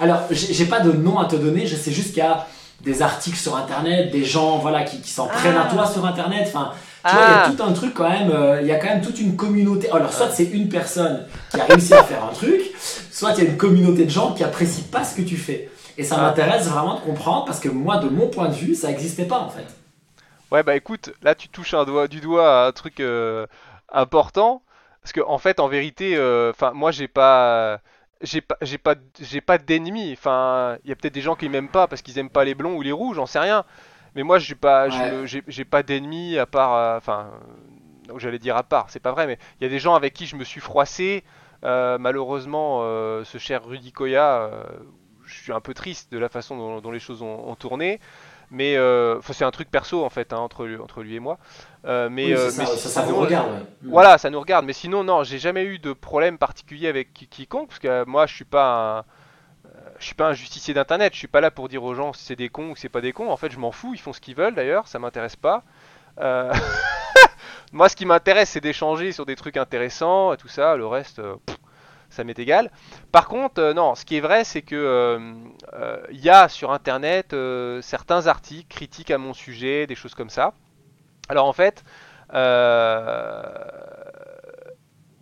Speaker 2: Alors, j'ai pas de nom à te donner. Je sais juste qu'il y a des articles sur Internet, des gens voilà, qui, s'en prennent à ah. toi sur Internet. Enfin, tu vois, il y a ah. tout un truc quand même, euh, il y a quand même toute une communauté. Alors, soit c'est une personne qui a réussi à faire un truc, soit il y a une communauté de gens qui apprécient pas ce que tu fais. Et ça ah. m'intéresse vraiment de comprendre parce que moi, de mon point de vue, ça n'existait pas en fait.
Speaker 1: Ouais, bah écoute, là tu touches un doigt, du doigt à un truc euh, important. Parce que en fait, en vérité, euh, moi j'ai pas j'ai pas j'ai pas j'ai pas d'ennemis enfin il y a peut-être des gens qui m'aiment pas parce qu'ils aiment pas les blonds ou les rouges j'en sais rien mais moi, je pas, j'ai pas d'ennemis à part, euh, enfin, euh, j'allais dire à part, c'est pas vrai, mais il y a des gens avec qui je me suis froissé. Euh, malheureusement, ce cher Rudy Koya, je suis un peu triste de la façon dont, les choses ont, tourné. Mais c'est un truc perso en fait hein, entre, lui, entre lui et moi. mais,
Speaker 2: ça, vous regarde.
Speaker 1: Voilà, ça nous regarde. Mais sinon, non, j'ai jamais eu de problème particulier avec quiconque parce que moi, je suis pas un, je suis pas un justicier d'internet, je suis pas là pour dire aux gens si c'est des cons ou si c'est pas des cons. En fait, je m'en fous, ils font ce qu'ils veulent d'ailleurs, ça m'intéresse pas. Euh, moi, ce qui m'intéresse, c'est d'échanger sur des trucs intéressants et tout ça. Le reste, euh, ça m'est égal. Par contre, euh, non, ce qui est vrai, c'est que il y a sur internet certains articles critiques à mon sujet, des choses comme ça. Alors en fait,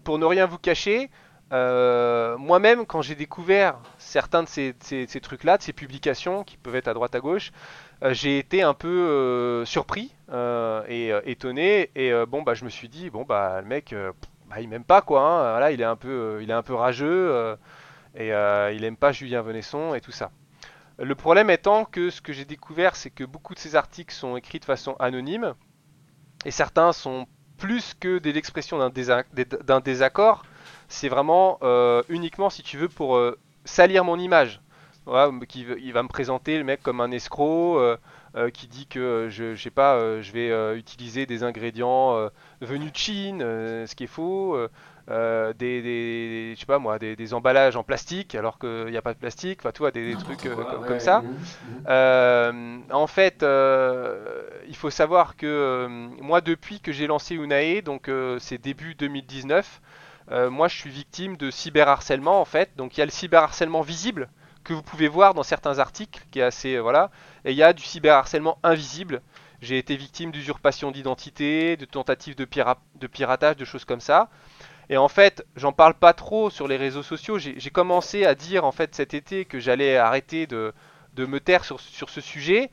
Speaker 1: pour ne rien vous cacher, euh, moi-même, quand j'ai découvert certains de ces, trucs-là, de ces publications qui peuvent être à droite à gauche, euh, j'ai été un peu euh, surpris et étonné. Et bon, bah, je me suis dit, bon, bah, le mec, bah, il m'aime pas, quoi. Hein. Il est un peu, rageux et il aime pas Julien Venesson et tout ça. Le problème étant que ce que j'ai découvert, c'est que beaucoup de ces articles sont écrits de façon anonyme et certains sont plus que l'expression d'un désaccord c'est vraiment euh, uniquement, si tu veux, pour euh, salir mon image. qui, il va me présenter le mec comme un escroc euh, qui dit que je, sais pas, je vais utiliser des ingrédients venus de Chine, ce qui est faux. des, je sais pas moi, des, emballages en plastique alors qu'il n'y a pas de plastique, enfin tu vois, des, trucs comme, ça. en fait, il faut savoir que moi depuis que j'ai lancé Unae, donc c'est début 2019, euh, moi je suis victime de cyberharcèlement en fait. Donc il y a le cyberharcèlement visible que vous pouvez voir dans certains articles, qui est assez euh, voilà, et il y a du cyberharcèlement invisible. J'ai été victime d'usurpation d'identité, de tentatives de, piratage, de choses comme ça. Et en fait, j'en parle pas trop sur les réseaux sociaux. J'ai commencé à dire en fait cet été que j'allais arrêter de, de, me taire sur, sur, ce sujet.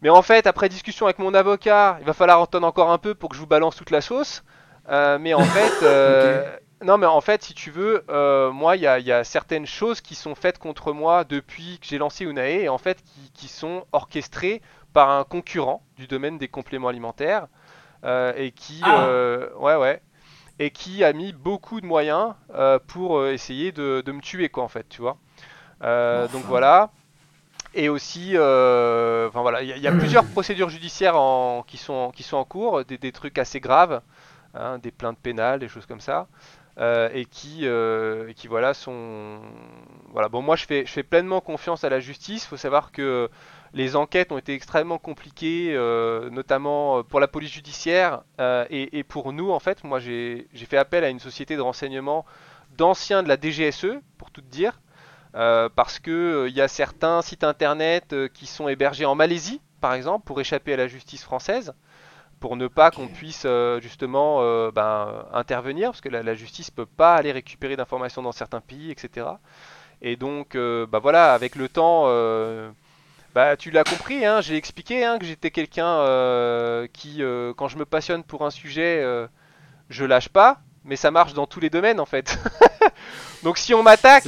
Speaker 1: Mais en fait, après discussion avec mon avocat, il va falloir entendre encore un peu pour que je vous balance toute la sauce. Euh, mais en fait, euh, non, mais en fait, si tu veux, euh, moi, il y a, certaines choses qui sont faites contre moi depuis que j'ai lancé Unae, et en fait, qui, sont orchestrées par un concurrent du domaine des compléments alimentaires, et qui, ah. ouais, ouais, et qui a mis beaucoup de moyens pour essayer de, me tuer, quoi, en fait, tu vois. donc voilà. et aussi, enfin voilà, il y, a plusieurs procédures judiciaires en, qui, sont, qui sont en cours, des, des trucs assez graves, hein, des plaintes pénales, des choses comme ça. et qui, qui voilà sont voilà bon moi je fais je fais pleinement confiance à la justice. Il faut savoir que les enquêtes ont été extrêmement compliquées, euh, notamment euh, pour la police judiciaire euh, et, pour nous en fait. Moi j'ai fait appel à une société de renseignement d'anciens de la DGSE, pour tout dire, parce que il y a certains sites internet qui sont hébergés en Malaisie, par exemple, pour échapper à la justice française, pour ne pas qu'on puisse justement ben, intervenir, parce que la, la justice peut pas aller récupérer d'informations dans certains pays, etc. Et donc, bah voilà, avec le temps bah, tu l'as compris, hein, j'ai expliqué hein, que j'étais quelqu'un euh, qui, euh, quand je me passionne pour un sujet, euh, je lâche pas, mais ça marche dans tous les domaines en fait. Donc si on m'attaque,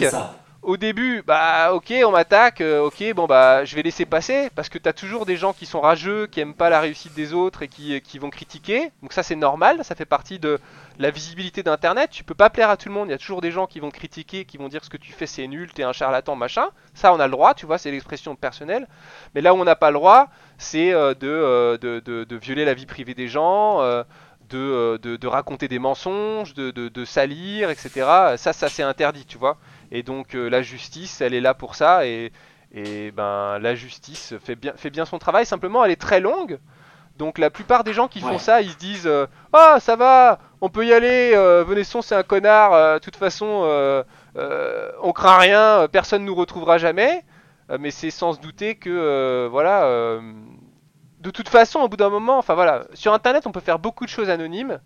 Speaker 1: au début, bah ok, on m'attaque, euh, ok, bon bah je vais laisser passer parce que t'as toujours des gens qui sont rageux, qui aiment pas la réussite des autres et qui, qui vont critiquer. Donc ça c'est normal, ça fait partie de la visibilité d'internet. Tu peux pas plaire à tout le monde, il y a toujours des gens qui vont critiquer, qui vont dire ce que tu fais c'est nul, t'es un charlatan, machin. Ça on a le droit, tu vois, c'est l'expression personnelle. Mais là où on n'a pas le droit, c'est euh, euh, de, de, de, violer la vie privée des gens. De, de, raconter des mensonges, de, de, salir, etc. Ça, ça c'est interdit, tu vois. Et donc euh, la justice, elle est là pour ça. Et, ben la justice fait bien, fait bien son travail. Simplement, elle est très longue. Donc la plupart des gens qui font ça, ils se disent euh, Ah, ça va, on peut y aller, euh, Venesson c'est un connard, de toute façon on craint rien, personne nous retrouvera jamais. mais c'est sans se douter que, voilà, de toute façon, au bout d'un moment, enfin voilà, sur internet on peut faire beaucoup de choses anonymes.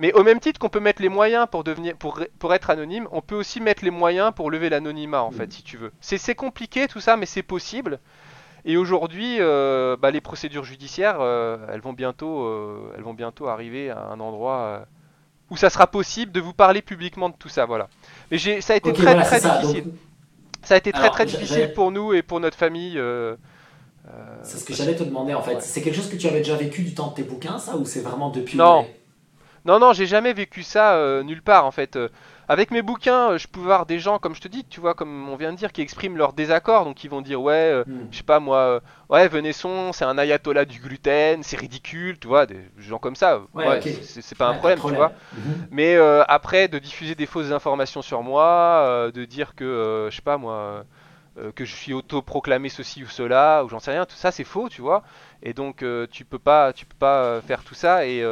Speaker 1: Mais au même titre qu'on peut mettre les moyens pour devenir, pour, pour être anonyme, on peut aussi mettre les moyens pour lever l'anonymat en fait, si tu veux. C'est compliqué tout ça, mais c'est possible. Et aujourd'hui, euh, bah, les procédures judiciaires, euh, elles vont bientôt, euh, elles vont bientôt arriver à un endroit où ça sera possible de vous parler publiquement de tout ça, voilà. Mais ça a été très très difficile. Ça a été très très difficile pour nous et pour notre famille.
Speaker 2: c'est ce que j'allais te demander en fait. C'est quelque chose que tu avais déjà vécu du temps de tes bouquins, ça, ou c'est vraiment depuis
Speaker 1: Non. Non, non, j'ai jamais vécu ça euh, nulle part en fait. Euh, avec mes bouquins, euh, je peux voir des gens, comme je te dis, tu vois, comme on vient de dire, qui expriment leur désaccord. Donc ils vont dire, ouais, hmm. je sais pas moi, ouais, Venesson, c'est un ayatollah du gluten, c'est ridicule, tu vois, des gens comme ça. Ouais, c'est pas un problème, tu vois. Mhm. Mais après, de diffuser des fausses informations sur moi, de dire que, je sais pas moi. que je suis autoproclamé ceci ou cela ou j'en sais rien tout ça c'est faux tu vois et donc tu peux pas tu peux pas faire tout ça et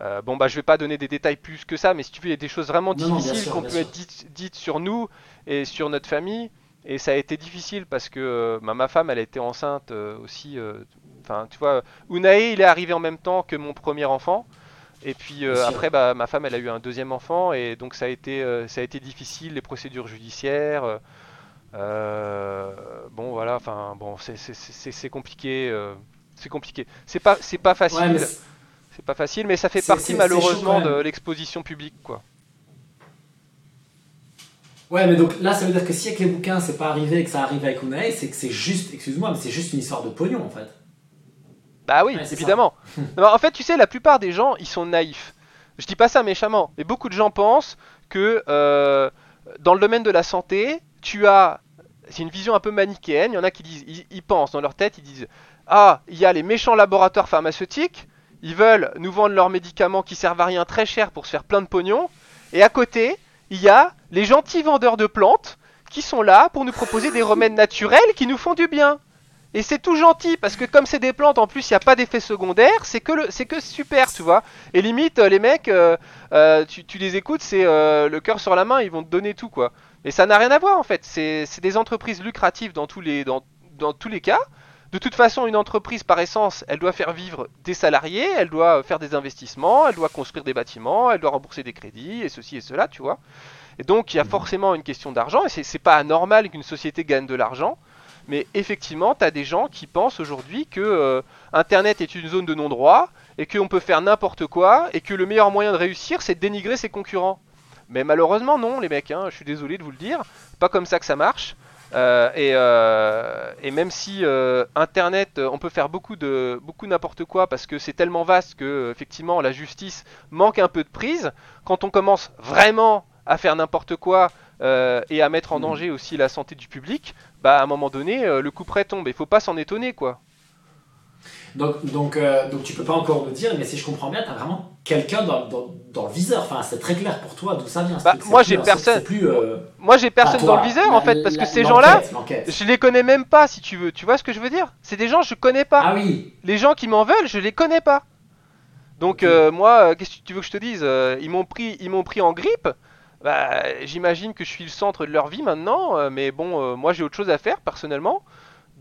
Speaker 1: euh, bon bah je vais pas donner des détails plus que ça, mais si tu veux, il y a des choses vraiment difficiles qu'on peut être dites, sur nous et sur notre famille. Et ça a été difficile parce que euh, bah, ma femme, elle a été enceinte euh, aussi. Enfin, tu vois, Unae, il est arrivé en même temps que mon premier enfant. Et puis après, bah, ma femme, elle a eu un deuxième enfant, et donc ça a été, ça a été difficile, les procédures judiciaires. bon, voilà, enfin, bon, c'est compliqué. c'est compliqué. C'est pas, c'est pas facile. C'est pas facile, mais ça fait partie malheureusement de l'exposition publique, quoi.
Speaker 2: Ouais, mais donc là, ça veut dire que si avec les bouquins, c'est pas arrivé et que ça arrive avec Unai, c'est que c'est juste, excuse-moi, mais c'est juste une histoire de pognon en fait.
Speaker 1: Bah oui, évidemment. en fait, tu sais, la plupart des gens, ils sont naïfs. Je dis pas ça méchamment, mais beaucoup de gens pensent que euh, dans le domaine de la santé, tu as. C'est une vision un peu manichéenne. Il y en a qui disent, ils pensent dans leur tête, ils disent Ah, il y a les méchants laboratoires pharmaceutiques ils veulent nous vendre leurs médicaments qui servent à rien très cher pour se faire plein de pognon. Et à côté, il y a les gentils vendeurs de plantes qui sont là pour nous proposer des remèdes naturels qui nous font du bien. Et c'est tout gentil parce que comme c'est des plantes, en plus il n'y a pas d'effet secondaire, c'est que c'est que super, tu vois. Et limite les mecs, euh, euh, tu, les écoutes, c'est euh, le cœur sur la main, ils vont te donner tout quoi. Et ça n'a rien à voir en fait. C'est des entreprises lucratives dans tous les dans tous les cas. De toute façon, une entreprise, par essence, elle doit faire vivre des salariés, elle doit faire des investissements, elle doit construire des bâtiments, elle doit rembourser des crédits, et ceci et cela, tu vois. Et donc, il y a mhm. forcément une question d'argent, et c'est pas anormal qu'une société gagne de l'argent. Mais effectivement, tu as des gens qui pensent aujourd'hui que euh, Internet est une zone de non-droit, et qu'on peut faire n'importe quoi, et que le meilleur moyen de réussir, c'est de dénigrer ses concurrents. Mais malheureusement, non, les mecs, hein, je suis désolé de vous le dire, pas comme ça que ça marche. Euh, euh, et, même si euh, Internet, on peut faire beaucoup de beaucoup n'importe quoi parce que c'est tellement vaste que effectivement la justice manque un peu de prise. Quand on commence vraiment à faire n'importe quoi, et à mettre en danger aussi la santé du public, bah à un moment donné, le coup près tombe. Il faut pas s'en étonner, quoi.
Speaker 2: Donc, donc, euh, donc tu peux pas encore nous dire, mais si je comprends bien, tu as vraiment quelqu'un dans, dans, le viseur. Enfin, c'est très clair pour toi d'où ça vient.
Speaker 1: Bah, moi, j'ai personne. Euh, moi, j'ai personne dans le viseur en fait, parce que ces gens-là, je les connais même pas, si tu veux. Tu vois ce que je veux dire? C'est des gens que je connais pas.
Speaker 2: Ah oui.
Speaker 1: Les gens qui m'en veulent, je les connais pas. Donc euh, moi, euh, qu'est-ce que tu veux que je te dise Ils m'ont pris, ils m'ont pris en grippe. Bah, j'imagine que je suis le centre de leur vie maintenant, mais bon, moi j'ai autre chose à faire personnellement.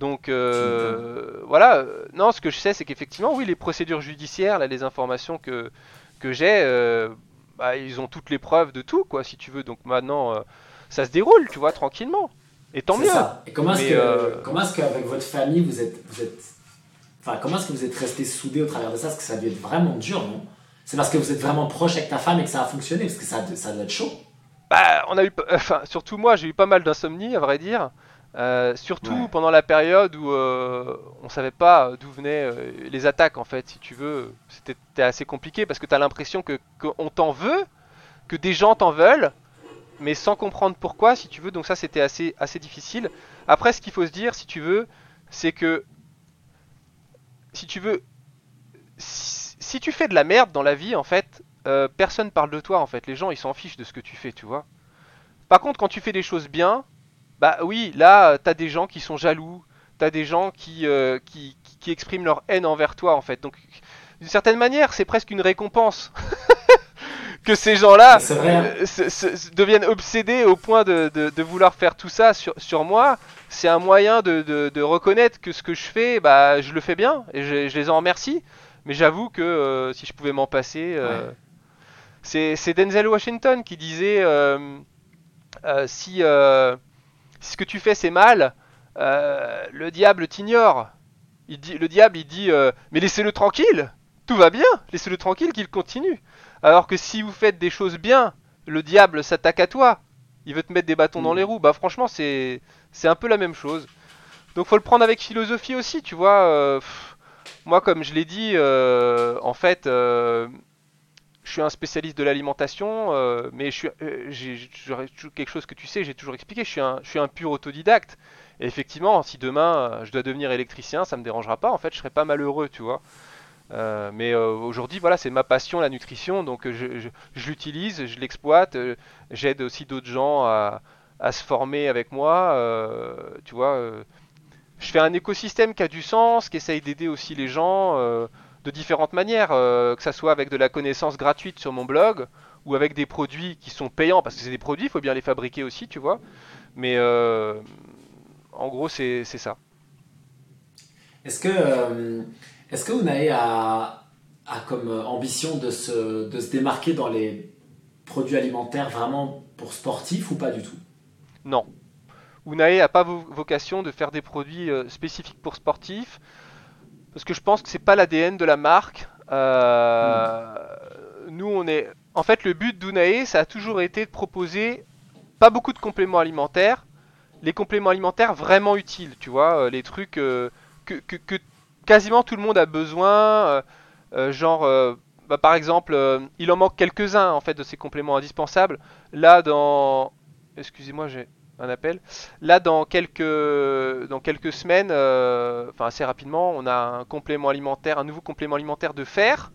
Speaker 1: Donc euh, voilà, non, ce que je sais, c'est qu'effectivement, oui, les procédures judiciaires, là, les informations que, que j'ai, euh, bah, ils ont toutes les preuves de tout, quoi, si tu veux. Donc maintenant, euh, ça se déroule, tu vois, tranquillement. Et tant mieux. Ça.
Speaker 2: Et comment est-ce qu'avec votre famille, vous êtes, vous êtes, enfin, comment est-ce que vous êtes restés soudés au travers de ça? Parce que ça a dû être vraiment dur, non? C'est parce que vous êtes vraiment proche avec ta femme et que ça a fonctionné, parce que ça, ça doit être chaud.
Speaker 1: Bah, on a eu, enfin, surtout moi, j'ai eu pas mal d'insomnie, à vrai dire. Euh, surtout pendant la période où euh, on savait pas d'où venaient euh, les attaques en fait, si tu veux, c'était assez compliqué parce que tu as l'impression que qu'on t'en veut, que des gens t'en veulent, mais sans comprendre pourquoi, si tu veux. Donc ça c'était assez assez difficile. Après, ce qu'il faut se dire, si tu veux, c'est que si tu veux, si, si, tu fais de la merde dans la vie, en fait, personne parle de toi. En fait, les gens ils s'en fichent de ce que tu fais, tu vois. Par contre, quand tu fais des choses bien, bah oui, là, t'as des gens qui sont jaloux, t'as des gens euh, qui, qui, expriment leur haine envers toi, en fait. Donc, d'une certaine manière, c'est presque une récompense. que ces gens-là euh, deviennent obsédés au point de, de, vouloir faire tout ça sur, sur moi, c'est un moyen de, de, reconnaître que ce que je fais, bah, je le fais bien et je, les en remercie. Mais j'avoue que euh, si je pouvais m'en passer, c'est Denzel Washington qui disait si si ce que tu fais c'est mal, euh, le diable t'ignore. Il dit, le diable il dit euh, mais laissez-le tranquille, tout va bien, laissez-le tranquille qu'il continue. Alors que si vous faites des choses bien, le diable s'attaque à toi, il veut te mettre des bâtons dans les roues. Bah franchement c'est c'est un peu la même chose. Donc faut le prendre avec philosophie aussi, tu vois. Euh, moi comme je l'ai dit, en fait je suis un spécialiste de l'alimentation, euh, mais je suis, euh, quelque chose que tu sais, j'ai toujours expliqué, je suis un, pur autodidacte. Effectivement, si demain euh, je dois devenir électricien, ça me dérangera pas. En fait, je serai pas malheureux, tu vois. mais aujourd'hui, voilà, c'est ma passion, la nutrition, donc je, je, l'utilise, je l'exploite. j'aide aussi d'autres gens à, à, se former avec moi, tu vois. je fais un écosystème qui a du sens, qui essaye d'aider aussi les gens de différentes manières, euh, que ça soit avec de la connaissance gratuite sur mon blog ou avec des produits qui sont payants, parce que c'est des produits, il faut bien les fabriquer aussi, tu vois. Mais euh, en gros, c'est ça.
Speaker 2: Est-ce que, euh, est-ce que Unae a, a comme ambition de se, de se démarquer dans les produits alimentaires vraiment pour sportifs ou pas du tout?
Speaker 1: Non. Unae n'a pas vocation de faire des produits spécifiques pour sportifs parce que je pense que c'est pas l'ADN de la marque. Euh, nous, on est. En fait, le but d'Unae, ça a toujours été de proposer pas beaucoup de compléments alimentaires, les compléments alimentaires vraiment utiles, tu vois, euh, les trucs euh, que, que, quasiment tout le monde a besoin, genre. Bah, par exemple, il en manque quelques-uns en fait de ces compléments indispensables. Là, dans, excusez-moi, j'ai un appel. Là, dans quelques, dans quelques semaines, euh, enfin assez rapidement, on a un complément alimentaire, un nouveau complément alimentaire de fer.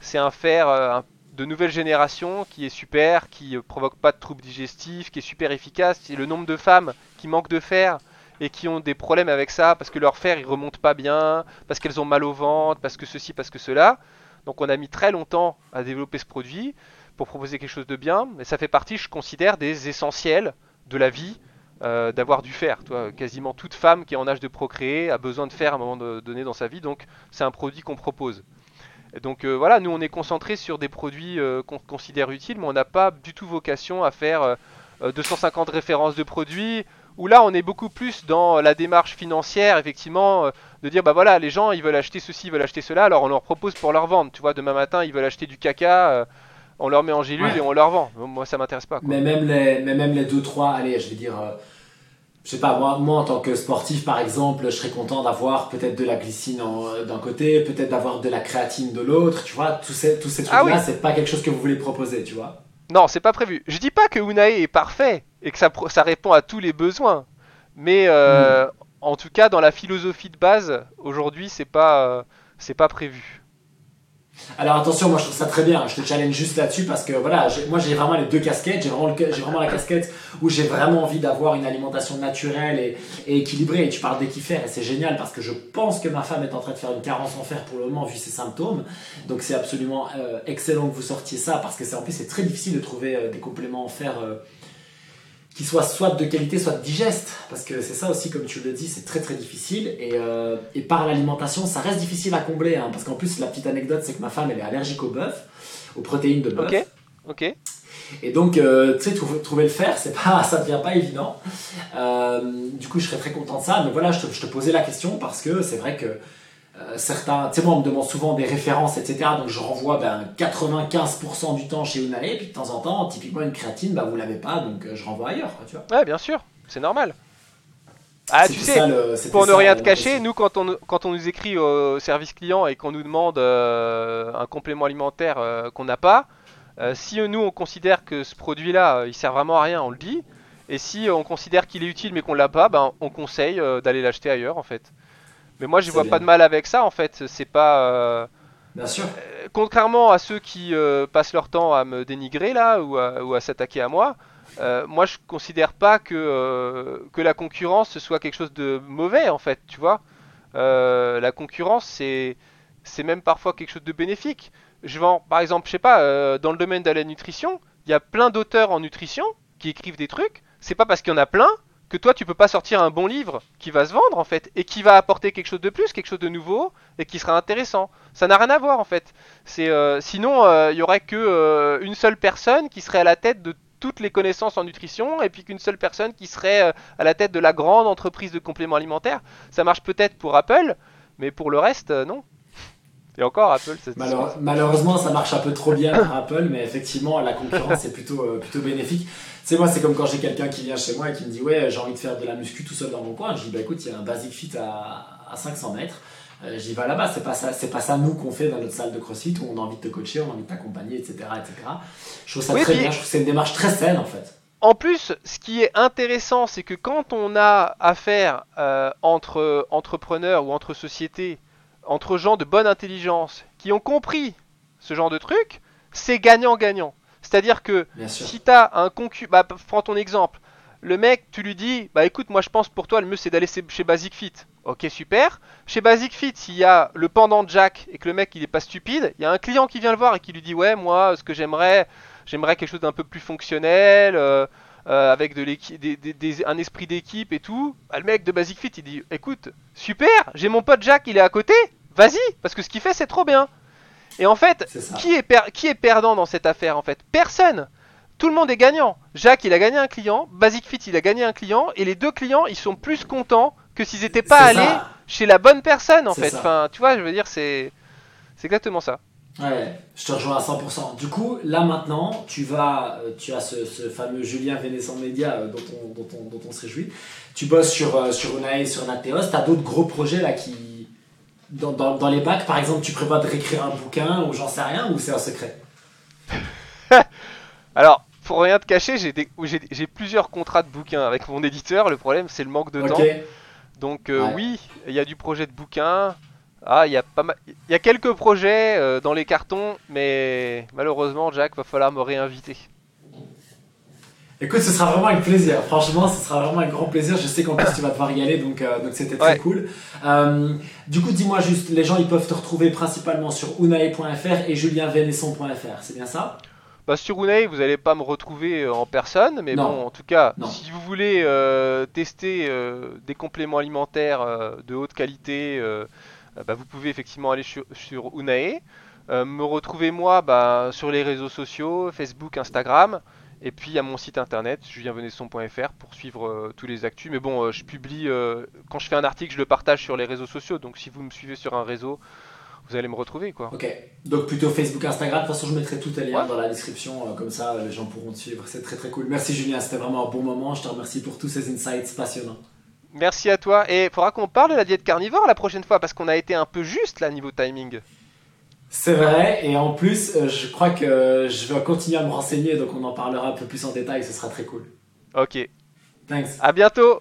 Speaker 1: C'est un fer euh, de nouvelle génération qui est super, qui ne provoque pas de troubles digestifs, qui est super efficace. Et le nombre de femmes qui manquent de fer et qui ont des problèmes avec ça parce que leur fer il remonte pas bien, parce qu'elles ont mal au ventre, parce que ceci, parce que cela. Donc on a mis très longtemps à développer ce produit pour proposer quelque chose de bien, mais ça fait partie, je considère, des essentiels de la vie euh, d'avoir du fer. Toi, quasiment toute femme qui est en âge de procréer a besoin de fer à un moment donné dans sa vie, donc c'est un produit qu'on propose. donc euh, voilà, nous on est concentré sur des produits euh, qu'on considère utiles, mais on n'a pas du tout vocation à faire 250 références de produits. Où là on est beaucoup plus dans la démarche financière, effectivement, de dire bah voilà, les gens ils veulent acheter ceci, ils veulent acheter cela, alors on leur propose pour leur vendre. Tu vois, demain matin ils veulent acheter du caca on leur met en gélule et on leur vend. Moi, ça m'intéresse pas.
Speaker 2: Mais même les, mais même les deux trois, allez, je vais dire, euh, je sais pas, moi, moi en tant que sportif par exemple, je serais content d'avoir peut-être de la glycine d'un côté, peut-être d'avoir de la créatine de l'autre. Tu vois, tous ces, tous ces ah trucs-là, c'est pas quelque chose que vous voulez proposer, tu vois.
Speaker 1: Non, c'est pas prévu. Je dis pas que Unai est parfait. et que ça, ça répond à tous les besoins. Mais euh, mm. en tout cas, dans la philosophie de base, aujourd'hui, c'est pas, c'est pas prévu.
Speaker 2: Alors attention, moi je trouve ça très bien, je te challenge juste là-dessus parce que voilà, moi j'ai vraiment les deux casquettes, j'ai vraiment, la casquette où j'ai vraiment envie d'avoir une alimentation naturelle et, équilibrée. Et tu parles d'équifer et c'est génial parce que je pense que ma femme est en train de faire une carence en fer pour le moment vu ses symptômes, donc c'est absolument euh, excellent que vous sortiez ça parce que c'est en plus c'est très difficile de trouver euh, des compléments en fer euh, qui soit soit de qualité, soit digeste. Parce que c'est ça aussi, comme tu le dis, c'est très très difficile. Et, euh, et par l'alimentation, ça reste difficile à combler. Hein, parce qu'en plus, la petite anecdote, c'est que ma femme, elle est allergique au bœuf, aux protéines de bœuf.
Speaker 1: Ok, ok.
Speaker 2: Et donc, euh, tu sais, trouver, le fer, c'est pas, ça devient pas évident. Euh, du coup, je serais très content de ça. Mais voilà, je te, je te posais la question parce que c'est vrai que certains, tu sais, moi, on me demande souvent des références, etc. Donc, je renvoie ben, 95% du temps chez Unae, puis de temps en temps, typiquement, une créatine, bah, vous l'avez pas, donc euh, je renvoie ailleurs, tu vois.
Speaker 1: Ouais, bien sûr, c'est normal. Ah, tu sais, pour ne rien te cacher, nous, quand on, quand on nous écrit au service client et qu'on nous demande euh, un complément alimentaire qu'on n'a pas, si nous, on considère que ce produit-là, il sert vraiment à rien, on le dit. Et si on considère qu'il est utile mais qu'on l'a pas, ben, on conseille d'aller l'acheter ailleurs, en fait. Mais moi, je vois pas de mal avec ça, en fait. C'est pas. Euh,
Speaker 2: bien sûr.
Speaker 1: Euh, contrairement à ceux qui euh, passent leur temps à me dénigrer là ou à, s'attaquer à moi, moi je considère pas que, que la concurrence soit quelque chose de mauvais en fait, tu vois. la concurrence c'est c'est même parfois quelque chose de bénéfique. Je vends par exemple, je sais pas, dans le domaine de la nutrition, il y a plein d'auteurs en nutrition qui écrivent des trucs. C'est pas parce qu'il y en a plein que toi tu peux pas sortir un bon livre qui va se vendre en fait et qui va apporter quelque chose de plus, quelque chose de nouveau et qui sera intéressant. Ça n'a rien à voir en fait. Euh, sinon euh, il y aurait que euh, seule personne qui serait à la tête de toutes les connaissances en nutrition et puis qu'une seule personne qui serait à la tête de la grande entreprise de compléments alimentaires. Ça marche peut-être pour Apple, mais pour le reste non. Et encore Apple, c'est
Speaker 2: malheureusement ça marche un peu trop bien pour Apple, mais effectivement la concurrence est plutôt plutôt bénéfique sais, moi, c'est comme quand j'ai quelqu'un qui vient chez moi et qui me dit Ouais, j'ai envie de faire de la muscu tout seul dans mon coin. Je dis Bah écoute, il y a un Basic Fit à, à 500 mètres. Euh, J'y vais là-bas. C'est pas ça, c'est pas ça nous qu'on fait dans notre salle de CrossFit où on a envie de te coacher, on a envie de t'accompagner, etc., etc. Je trouve ça très bien. Je trouve que c'est une démarche très saine en fait.
Speaker 1: En plus, ce qui est intéressant, c'est que quand on a affaire euh, entre entrepreneurs ou entre sociétés, entre gens de bonne intelligence qui ont compris ce genre de truc, c'est gagnant-gagnant. C'est-à-dire que si tu as un concurrent, bah, prends ton exemple, le mec, tu lui dis, bah écoute, moi je pense pour toi le mieux c'est d'aller chez Basic Fit. Ok, super. Chez Basic Fit, s'il y a le pendant de Jack et que le mec il est pas stupide, il y a un client qui vient le voir et qui lui dit, ouais, moi ce que j'aimerais, j'aimerais quelque chose d'un peu plus fonctionnel. Euh, euh, avec de un esprit d'équipe et tout. Bah, le mec de Basic Fit il dit écoute, super, j'ai mon pote Jack, il est à côté, vas-y, parce que ce qu'il fait c'est trop bien. Et en fait, qui est, qui est perdant dans cette affaire en fait? Personne tout le monde est gagnant. Jacques, il a gagné un client, Basic Fit, il a gagné un client, et les deux clients, ils sont plus contents que s'ils n'étaient pas allés chez la bonne personne, en fait. Enfin, tu vois, je veux dire, c'est exactement ça.
Speaker 2: Ouais, je te rejoins à 100%. Du coup, là maintenant, tu vas, euh, tu as ce, fameux Julien Vénescent Média euh, dont, on, dont, on, dont on se réjouit. Tu bosses sur, euh, sur Unae, sur Nateos. Tu as d'autres gros projets là qui, dans, dans, les bacs, par exemple, tu prévois de réécrire un bouquin ou j'en sais rien, ou c'est un secret
Speaker 1: Alors, pour rien te cacher, j'ai plusieurs contrats de bouquins avec mon éditeur. Le problème, c'est le manque de temps. Donc, euh, oui, il y a du projet de bouquin. Ah, il y a pas Il y a quelques projets euh, dans les cartons, mais malheureusement, Jack, va falloir me réinviter.
Speaker 2: Écoute, ce sera vraiment un plaisir. Franchement, ce sera vraiment un grand plaisir. Je sais qu'en plus tu vas devoir y aller, donc euh, donc c'était très cool. Euh, du coup, dis-moi juste, les gens ils peuvent te retrouver principalement sur unae.fr et julienvenesson.fr, c'est bien ça?
Speaker 1: Bah, sur Unae, vous n'allez pas me retrouver euh, en personne, mais bon, en tout cas, si vous voulez tester des compléments alimentaires de haute qualité, bah, vous pouvez effectivement aller sur, sur Unae. me retrouver moi bah, sur les réseaux sociaux, Facebook, Instagram. Et puis il y a mon site internet julienvenesson.fr pour suivre euh, tous les actus. Mais bon, euh, je publie euh, quand je fais un article, je le partage sur les réseaux sociaux. Donc si vous me suivez sur un réseau, vous allez me retrouver quoi.
Speaker 2: Ok. Donc plutôt Facebook, Instagram. De toute façon, je mettrai tout les liens dans la description, comme ça les gens pourront te suivre. C'est très très cool. Merci Julien, c'était vraiment un bon moment. Je te remercie pour tous ces insights passionnants.
Speaker 1: Merci à toi. Et il faudra qu'on parle de la diète carnivore la prochaine fois parce qu'on a été un peu juste là niveau timing.
Speaker 2: C'est vrai, et en plus, euh, je crois que je vais continuer à me renseigner, donc on en parlera un peu plus en détail, ce sera très cool.
Speaker 1: Ok.
Speaker 2: Thanks.
Speaker 1: À bientôt.